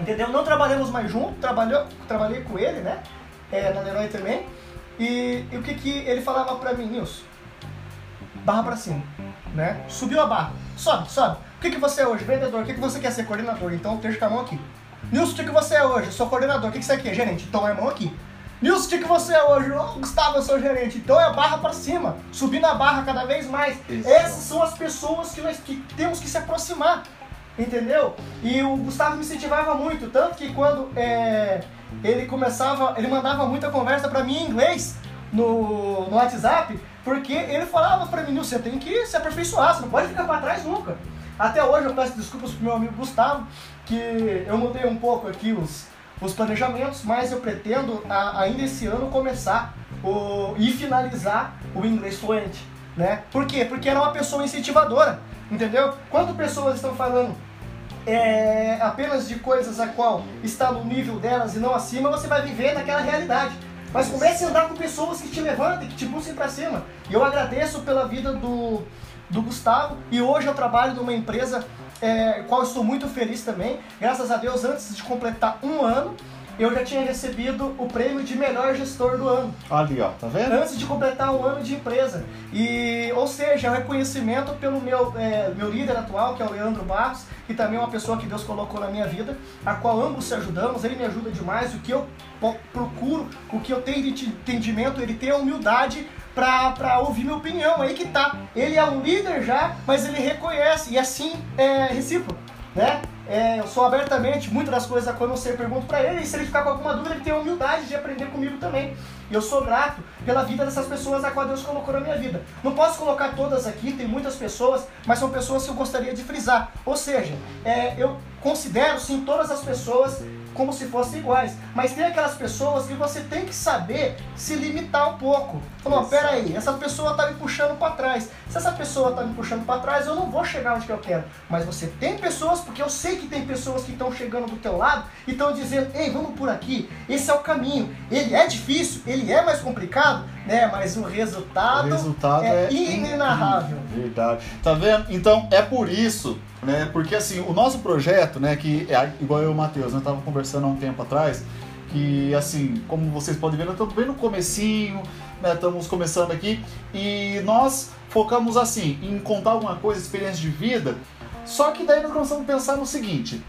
Entendeu? Não trabalhamos mais junto, trabalhou, trabalhei com ele, né? É, na Leroy também. E, e o que, que ele falava pra mim, Nilson? barra para cima, né? Subiu a barra, sobe, sobe. O que, que você é hoje? Vendedor. O que, que você quer ser? Coordenador. Então esteja com a mão aqui. Nilson, o que, que você é hoje? Eu sou coordenador. O que, que você quer? Gerente. Então é a mão aqui. Nilson, o que, que você é hoje? Oh, Gustavo, eu sou gerente. Então é a barra para cima. Subindo a barra cada vez mais. Isso. Essas são as pessoas que nós que temos que se aproximar. Entendeu? E o Gustavo me incentivava muito. Tanto que quando é, ele começava, ele mandava muita conversa para mim em inglês no, no WhatsApp. Porque ele falava pra mim, você tem que se aperfeiçoar, você não pode ficar para trás nunca. Até hoje eu peço desculpas pro meu amigo Gustavo, que eu mudei um pouco aqui os, os planejamentos, mas eu pretendo a, ainda esse ano começar o, e finalizar o inglês fluente. Né? Por quê? Porque era uma pessoa incentivadora, entendeu? Quando pessoas estão falando é, apenas de coisas a qual está no nível delas e não acima, você vai viver naquela realidade. Mas comece a andar com pessoas que te levantem, que te busquem para cima. E eu agradeço pela vida do, do Gustavo e hoje eu trabalho numa empresa é, qual estou muito feliz também. Graças a Deus, antes de completar um ano, eu já tinha recebido o prêmio de melhor gestor do ano. Ali, ó, tá vendo? Antes de completar um ano de empresa. E, ou seja, é um reconhecimento pelo meu, é, meu líder atual, que é o Leandro Barros, que também é uma pessoa que Deus colocou na minha vida, a qual ambos se ajudamos, ele me ajuda demais, o que eu procuro, o que eu tenho de entendimento, ele tem a humildade para ouvir minha opinião. Aí que tá. Ele é um líder já, mas ele reconhece, e assim é recíproco, né? É, eu sou abertamente, muitas das coisas quando eu sei, eu pergunto para ele, e se ele ficar com alguma dúvida, ele tem a humildade de aprender comigo também. E eu sou grato pela vida dessas pessoas a qual Deus colocou na minha vida. Não posso colocar todas aqui, tem muitas pessoas, mas são pessoas que eu gostaria de frisar. Ou seja, é, eu considero sim todas as pessoas como se fossem iguais. Mas tem aquelas pessoas que você tem que saber se limitar um pouco. Falou, pera aí, essa pessoa tá me puxando para trás. Se essa pessoa tá me puxando para trás, eu não vou chegar onde que eu quero. Mas você tem pessoas, porque eu sei que tem pessoas que estão chegando do teu lado e estão dizendo, ei, vamos por aqui, esse é o caminho. Ele é difícil, ele é mais complicado, né? Mas o resultado, o resultado é, é inenarrável. Verdade. Tá vendo? Então é por isso né? Porque assim, o nosso projeto, né, que é igual eu e o Matheus, nós estávamos conversando há um tempo atrás, que assim, como vocês podem ver, nós estamos bem no comecinho, né, estamos começando aqui, e nós focamos assim, em contar alguma coisa, experiência de vida, só que daí nós começamos a pensar no seguinte,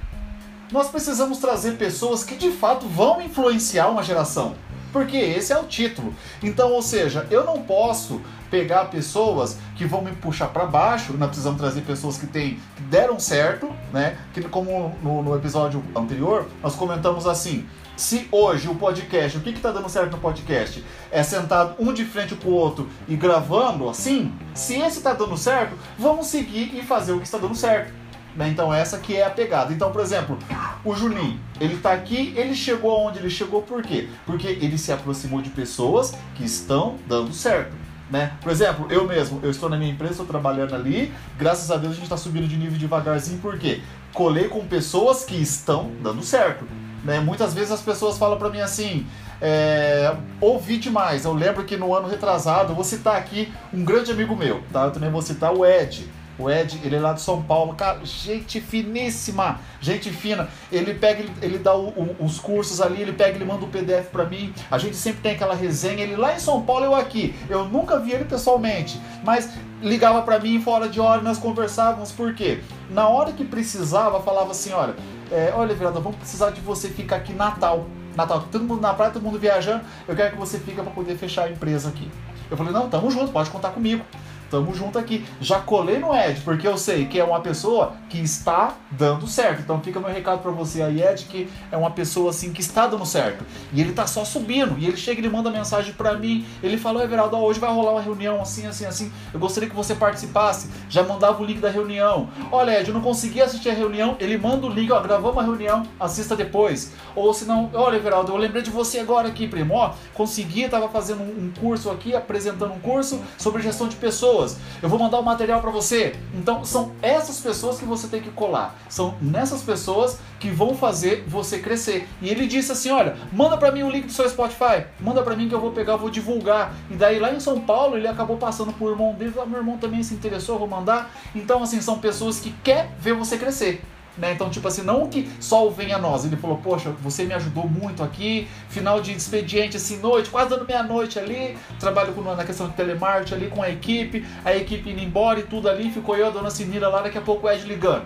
nós precisamos trazer pessoas que de fato vão influenciar uma geração. Porque esse é o título. Então, ou seja, eu não posso pegar pessoas que vão me puxar para baixo, nós precisamos trazer pessoas que, tem, que deram certo, né? Que como no, no, episódio anterior, nós comentamos assim, se hoje o podcast, o que está dando certo no podcast? É sentado um de frente pro outro e gravando assim, se esse está dando certo, vamos seguir e fazer o que está dando certo. Né? Então essa que é a pegada. Então, por exemplo, o Juninho, ele está aqui, ele chegou aonde ele chegou por quê? Porque ele se aproximou de pessoas que estão dando certo. Né? Por exemplo, eu mesmo, eu estou na minha empresa, estou trabalhando ali, graças a Deus a gente está subindo de nível devagarzinho, por quê? Colei com pessoas que estão dando certo. Né? Muitas vezes as pessoas falam para mim assim, é, ouvi demais. Eu lembro que no ano retrasado, eu vou citar aqui um grande amigo meu, tá? Eu também vou citar o Ed. O Ed, ele é lá de São Paulo, cara, gente finíssima, gente fina. Ele pega, ele, ele dá o, o, os cursos ali, ele pega, ele manda o um PDF para mim. A gente sempre tem aquela resenha, ele lá em São Paulo, eu aqui. Eu nunca vi ele pessoalmente, mas ligava para mim fora de hora, nós conversávamos, por quê? Na hora que precisava, falava assim, olha, é, olha, vereador, vamos precisar de você ficar aqui Natal. Natal, todo mundo na praia, todo mundo viajando, eu quero que você fique para poder fechar a empresa aqui. Eu falei, não, tamo junto, pode contar comigo. Tamo junto aqui. Já colei no Ed, porque eu sei que é uma pessoa que está dando certo. Então fica meu recado para você aí, Ed, que é uma pessoa assim que está dando certo. E ele tá só subindo. E ele chega e ele manda mensagem para mim. Ele falou, Everaldo, hoje vai rolar uma reunião assim, assim, assim. Eu gostaria que você participasse. Já mandava o link da reunião. Olha, Ed, eu não consegui assistir a reunião. Ele manda o link, ó, gravamos uma reunião, assista depois. Ou se não, olha, Everaldo, eu lembrei de você agora aqui, primo. Ó, consegui, tava fazendo um curso aqui, apresentando um curso sobre gestão de pessoas pessoas. Eu vou mandar o material para você. Então, são essas pessoas que você tem que colar. São nessas pessoas que vão fazer você crescer. E ele disse assim: "Olha, manda para mim o link do seu Spotify. Manda para mim que eu vou pegar, vou divulgar". E daí lá em São Paulo, ele acabou passando por irmão dele, ah, meu irmão também se interessou, vou mandar. Então, assim, são pessoas que quer ver você crescer. Né? Então, tipo assim, não que só o venha a nós. Ele falou, poxa, você me ajudou muito aqui, final de expediente, assim, noite, quase dando meia-noite ali, trabalho com, na questão de telemarketing ali com a equipe, a equipe indo embora e tudo ali, ficou eu, a dona Sinira lá, daqui a pouco o Ed ligando.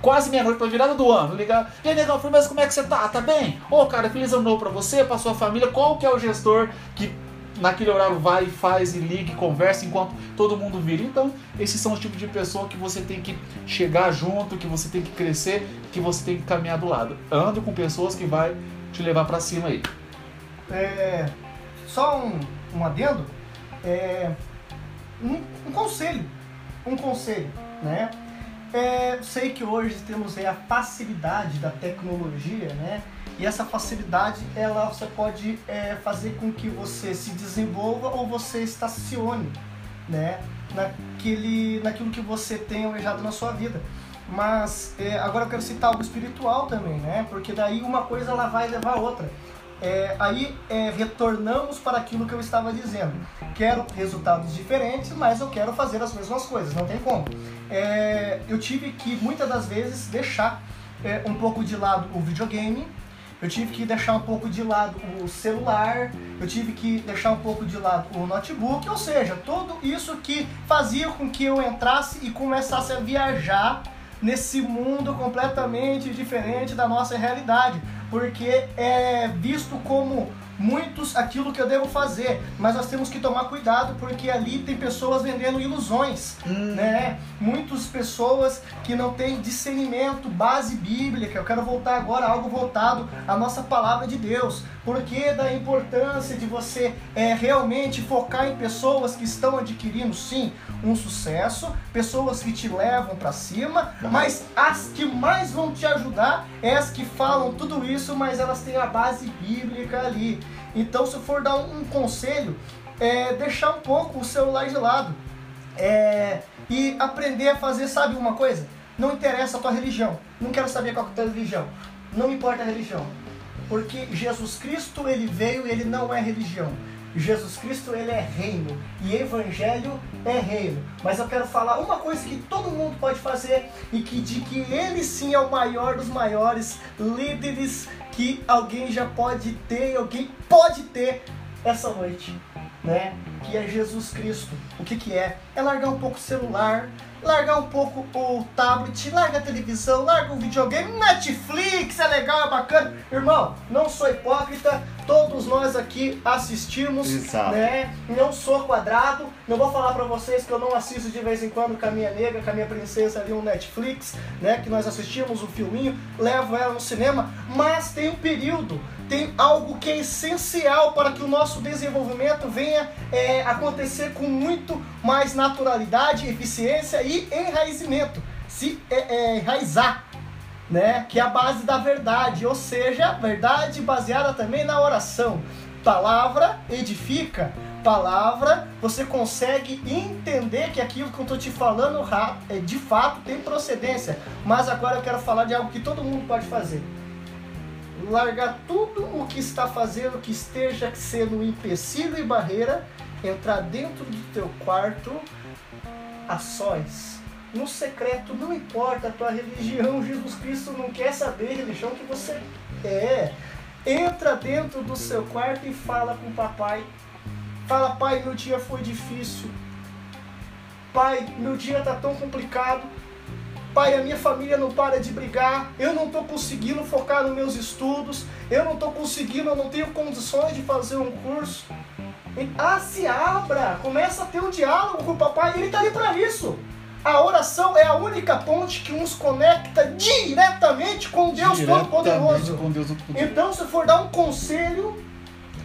Quase meia-noite pra virada do ano, ligar. E aí, negão, mas como é que você tá? Tá bem? Ô, oh, cara, feliz ano novo pra você, pra sua família. Qual que é o gestor que naquele horário vai, faz e liga e conversa enquanto todo mundo vira. Então, esses são os tipos de pessoa que você tem que chegar junto, que você tem que crescer, que você tem que caminhar do lado. Ande com pessoas que vai te levar para cima aí. É, só um, um adendo, é, um, um conselho, um conselho, né? É, sei que hoje temos a facilidade da tecnologia, né? E essa facilidade, ela você pode é, fazer com que você se desenvolva ou você estacione, né? Naquele, naquilo que você tem almejado na sua vida. mas é, agora eu quero citar algo espiritual também, né? Porque daí uma coisa ela vai levar a outra. É, aí é, retornamos para aquilo que eu estava dizendo. Quero resultados diferentes, mas eu quero fazer as mesmas coisas, não tem como. É, eu tive que muitas das vezes deixar é, um pouco de lado o videogame, eu tive que deixar um pouco de lado o celular, eu tive que deixar um pouco de lado o notebook, ou seja, tudo isso que fazia com que eu entrasse e começasse a viajar nesse mundo completamente diferente da nossa realidade, porque é visto como muitos aquilo que eu devo fazer, mas nós temos que tomar cuidado porque ali tem pessoas vendendo ilusões, hum. né? Muitas pessoas que não têm discernimento, base bíblica. Eu quero voltar agora a algo voltado à nossa palavra de Deus. Porque da importância de você é, realmente focar em pessoas que estão adquirindo, sim, um sucesso, pessoas que te levam para cima, mas as que mais vão te ajudar é as que falam tudo isso, mas elas têm a base bíblica ali. Então, se for dar um, um conselho, é deixar um pouco o celular de lado é, e aprender a fazer, sabe uma coisa? Não interessa a tua religião, não quero saber qual é a tua religião, não importa a religião, porque Jesus Cristo ele veio e ele não é religião. Jesus Cristo ele é reino e evangelho é reino. Mas eu quero falar uma coisa que todo mundo pode fazer e que de que ele sim é o maior dos maiores líderes que alguém já pode ter, alguém pode ter essa noite, né? Que é Jesus Cristo. O que que é? É largar um pouco o celular, largar um pouco o tablet, larga a televisão, larga o videogame, Netflix é legal, é bacana. Irmão, não sou hipócrita, todos nós aqui assistimos, Exato. né? Não sou quadrado, não vou falar para vocês que eu não assisto de vez em quando com a minha nega, com a minha princesa ali um Netflix, né? Que nós assistimos o um filminho, levo ela no cinema, mas tem um período tem algo que é essencial para que o nosso desenvolvimento venha é, acontecer com muito mais naturalidade, eficiência e enraizamento. Se é, é, enraizar, né? Que é a base da verdade, ou seja, verdade baseada também na oração. Palavra edifica, palavra, você consegue entender que aquilo que eu estou te falando é, de fato tem procedência. Mas agora eu quero falar de algo que todo mundo pode fazer largar tudo o que está fazendo que esteja sendo um empecilho e barreira, entrar dentro do teu quarto a sós. No secreto, não importa a tua religião, Jesus Cristo não quer saber a religião que você é. Entra dentro do seu quarto e fala com o papai. Fala, pai, meu dia foi difícil. Pai, meu dia está tão complicado Pai, a minha família não para de brigar, eu não estou conseguindo focar nos meus estudos, eu não estou conseguindo, eu não tenho condições de fazer um curso. Ah, se abra, começa a ter um diálogo com o papai, ele está ali para isso. A oração é a única ponte que nos conecta diretamente com Deus Todo-Poderoso. Então, se for dar um conselho,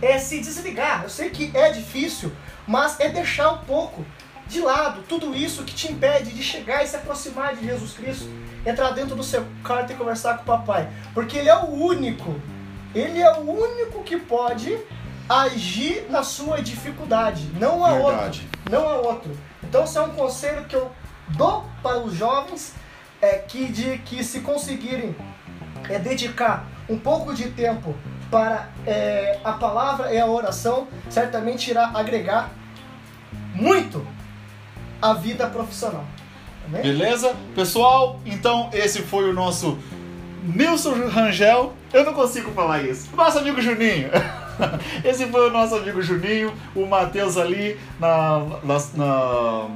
é se desligar. Eu sei que é difícil, mas é deixar um pouco de lado tudo isso que te impede de chegar e se aproximar de Jesus Cristo, entrar dentro do seu quarto e conversar com o papai, porque ele é o único, ele é o único que pode agir na sua dificuldade, não há outro, não há outro. Então, esse é um conselho que eu dou para os jovens é que de que se conseguirem é dedicar um pouco de tempo para é, a palavra e a oração, certamente irá agregar muito a vida profissional. Tá Beleza? Pessoal, então esse foi o nosso Nilson Rangel. Eu não consigo falar isso. Nosso amigo Juninho. Esse foi o nosso amigo Juninho, o Matheus ali na, na, na,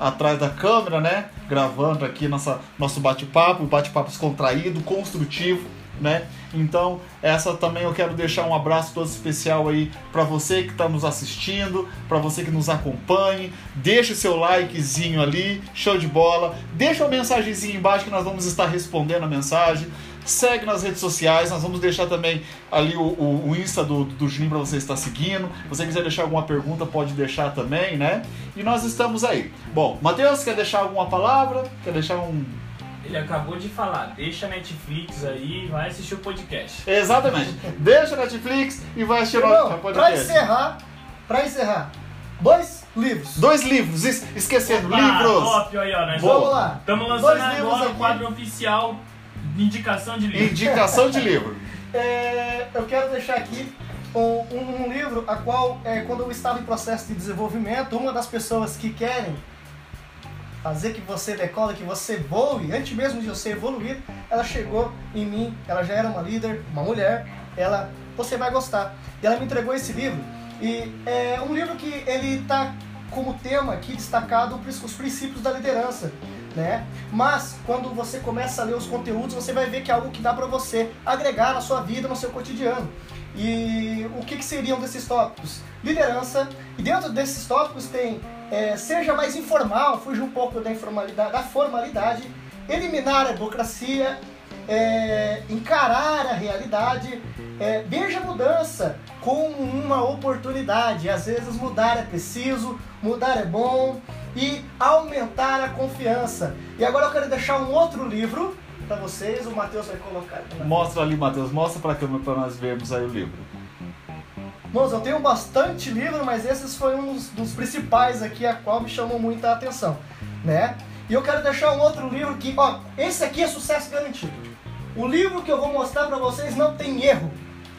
atrás da câmera, né? Gravando aqui nossa, nosso bate-papo, bate-papo descontraído, construtivo né? Então, essa também eu quero deixar um abraço todo especial aí para você que está nos assistindo, para você que nos acompanhe. Deixa o seu likezinho ali, show de bola. Deixa uma mensagenzinha embaixo que nós vamos estar respondendo a mensagem. Segue nas redes sociais, nós vamos deixar também ali o, o, o Insta do, do Juninho para você estar seguindo. Se você quiser deixar alguma pergunta, pode deixar também, né? E nós estamos aí. Bom, Matheus, quer deixar alguma palavra? Quer deixar um ele acabou de falar, deixa a Netflix aí e vai assistir o podcast. Exatamente. deixa a Netflix e vai assistir o podcast. Pra encerrar, pra encerrar, dois livros. Dois livros, es- esquecendo, Opa, livros. Top, aí, ó, nós Boa. Vamos lá. Estamos Dois lançando livros agora o quadro oficial de indicação de livro. Indicação de livro. É, eu quero deixar aqui um, um- um livro a qual, é, quando eu estava em processo de desenvolvimento, uma das pessoas que querem fazer que você decole, que você voe, antes mesmo de você evoluir, ela chegou em mim, ela já era uma líder, uma mulher, ela, você vai gostar. E ela me entregou esse livro. E é um livro que ele está como tema aqui destacado os princípios da liderança, né? Mas quando você começa a ler os conteúdos, você vai ver que é algo que dá para você agregar na sua vida, no seu cotidiano. E o que, que seriam desses tópicos? Liderança. E dentro desses tópicos tem é, seja mais informal, fuja um pouco da informalidade, da formalidade, eliminar a burocracia, é, encarar a realidade, é, veja a mudança como uma oportunidade. Às vezes mudar é preciso, mudar é bom e aumentar a confiança. E agora eu quero deixar um outro livro para vocês. O Matheus vai colocar. Mostra ali, Matheus, mostra pra câmera pra nós vermos aí o livro. Moço, eu tenho bastante livro, mas esses foi um dos, dos principais aqui, a qual me chamou muita atenção, né? E eu quero deixar um outro livro que, ó, esse aqui é sucesso garantido. O livro que eu vou mostrar pra vocês não tem erro.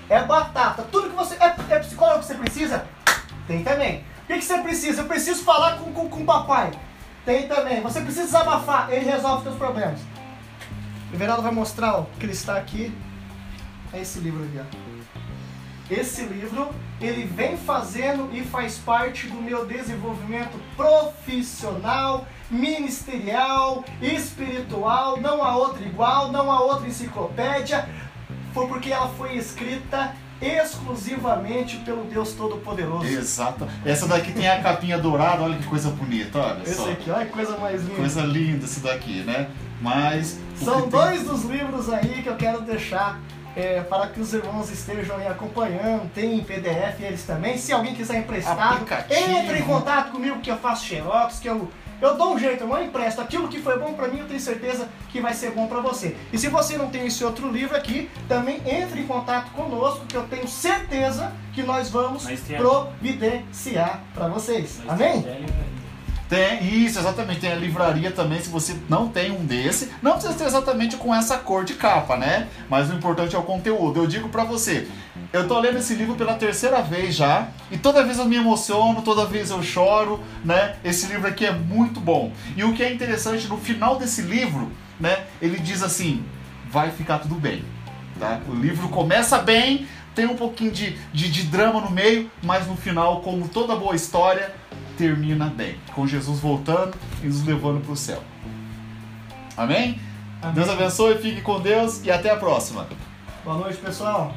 É batata. Tudo que você... É, é psicólogo que você precisa? Tem também. O que, que você precisa? Eu preciso falar com, com, com o papai. Tem também. Você precisa desabafar. Ele resolve os seus problemas. O Everaldo vai mostrar, ó, que ele está aqui. É esse livro aqui, ó. Esse livro, ele vem fazendo e faz parte do meu desenvolvimento profissional, ministerial, espiritual. Não há outra igual, não há outra enciclopédia. Foi porque ela foi escrita exclusivamente pelo Deus Todo-Poderoso. Exato. Essa daqui tem a capinha dourada, olha que coisa bonita, olha Esse só. aqui, olha que coisa mais linda. Coisa linda esse daqui, né? Mas. São dois dos livros aí que eu quero deixar é, para que os irmãos estejam aí acompanhando. Tem em PDF eles também. Se alguém quiser emprestado, Aplicativo. entre em contato comigo que eu faço xerox, que eu, eu dou um jeito, eu não empresto. Aquilo que foi bom para mim, eu tenho certeza que vai ser bom para você. E se você não tem esse outro livro aqui, também entre em contato conosco, que eu tenho certeza que nós vamos providenciar para vocês. Amém? Tem isso, exatamente. Tem a livraria também, se você não tem um desse. Não precisa ter exatamente com essa cor de capa, né? Mas o importante é o conteúdo. Eu digo pra você, eu tô lendo esse livro pela terceira vez já. E toda vez eu me emociono, toda vez eu choro, né? Esse livro aqui é muito bom. E o que é interessante, no final desse livro, né? Ele diz assim, vai ficar tudo bem. Tá? O livro começa bem, tem um pouquinho de, de, de drama no meio, mas no final, como toda boa história, termina bem. Com Jesus voltando e nos levando para o céu. Amém? Amém. Deus abençoe, fique com Deus e até a próxima. Boa noite, pessoal.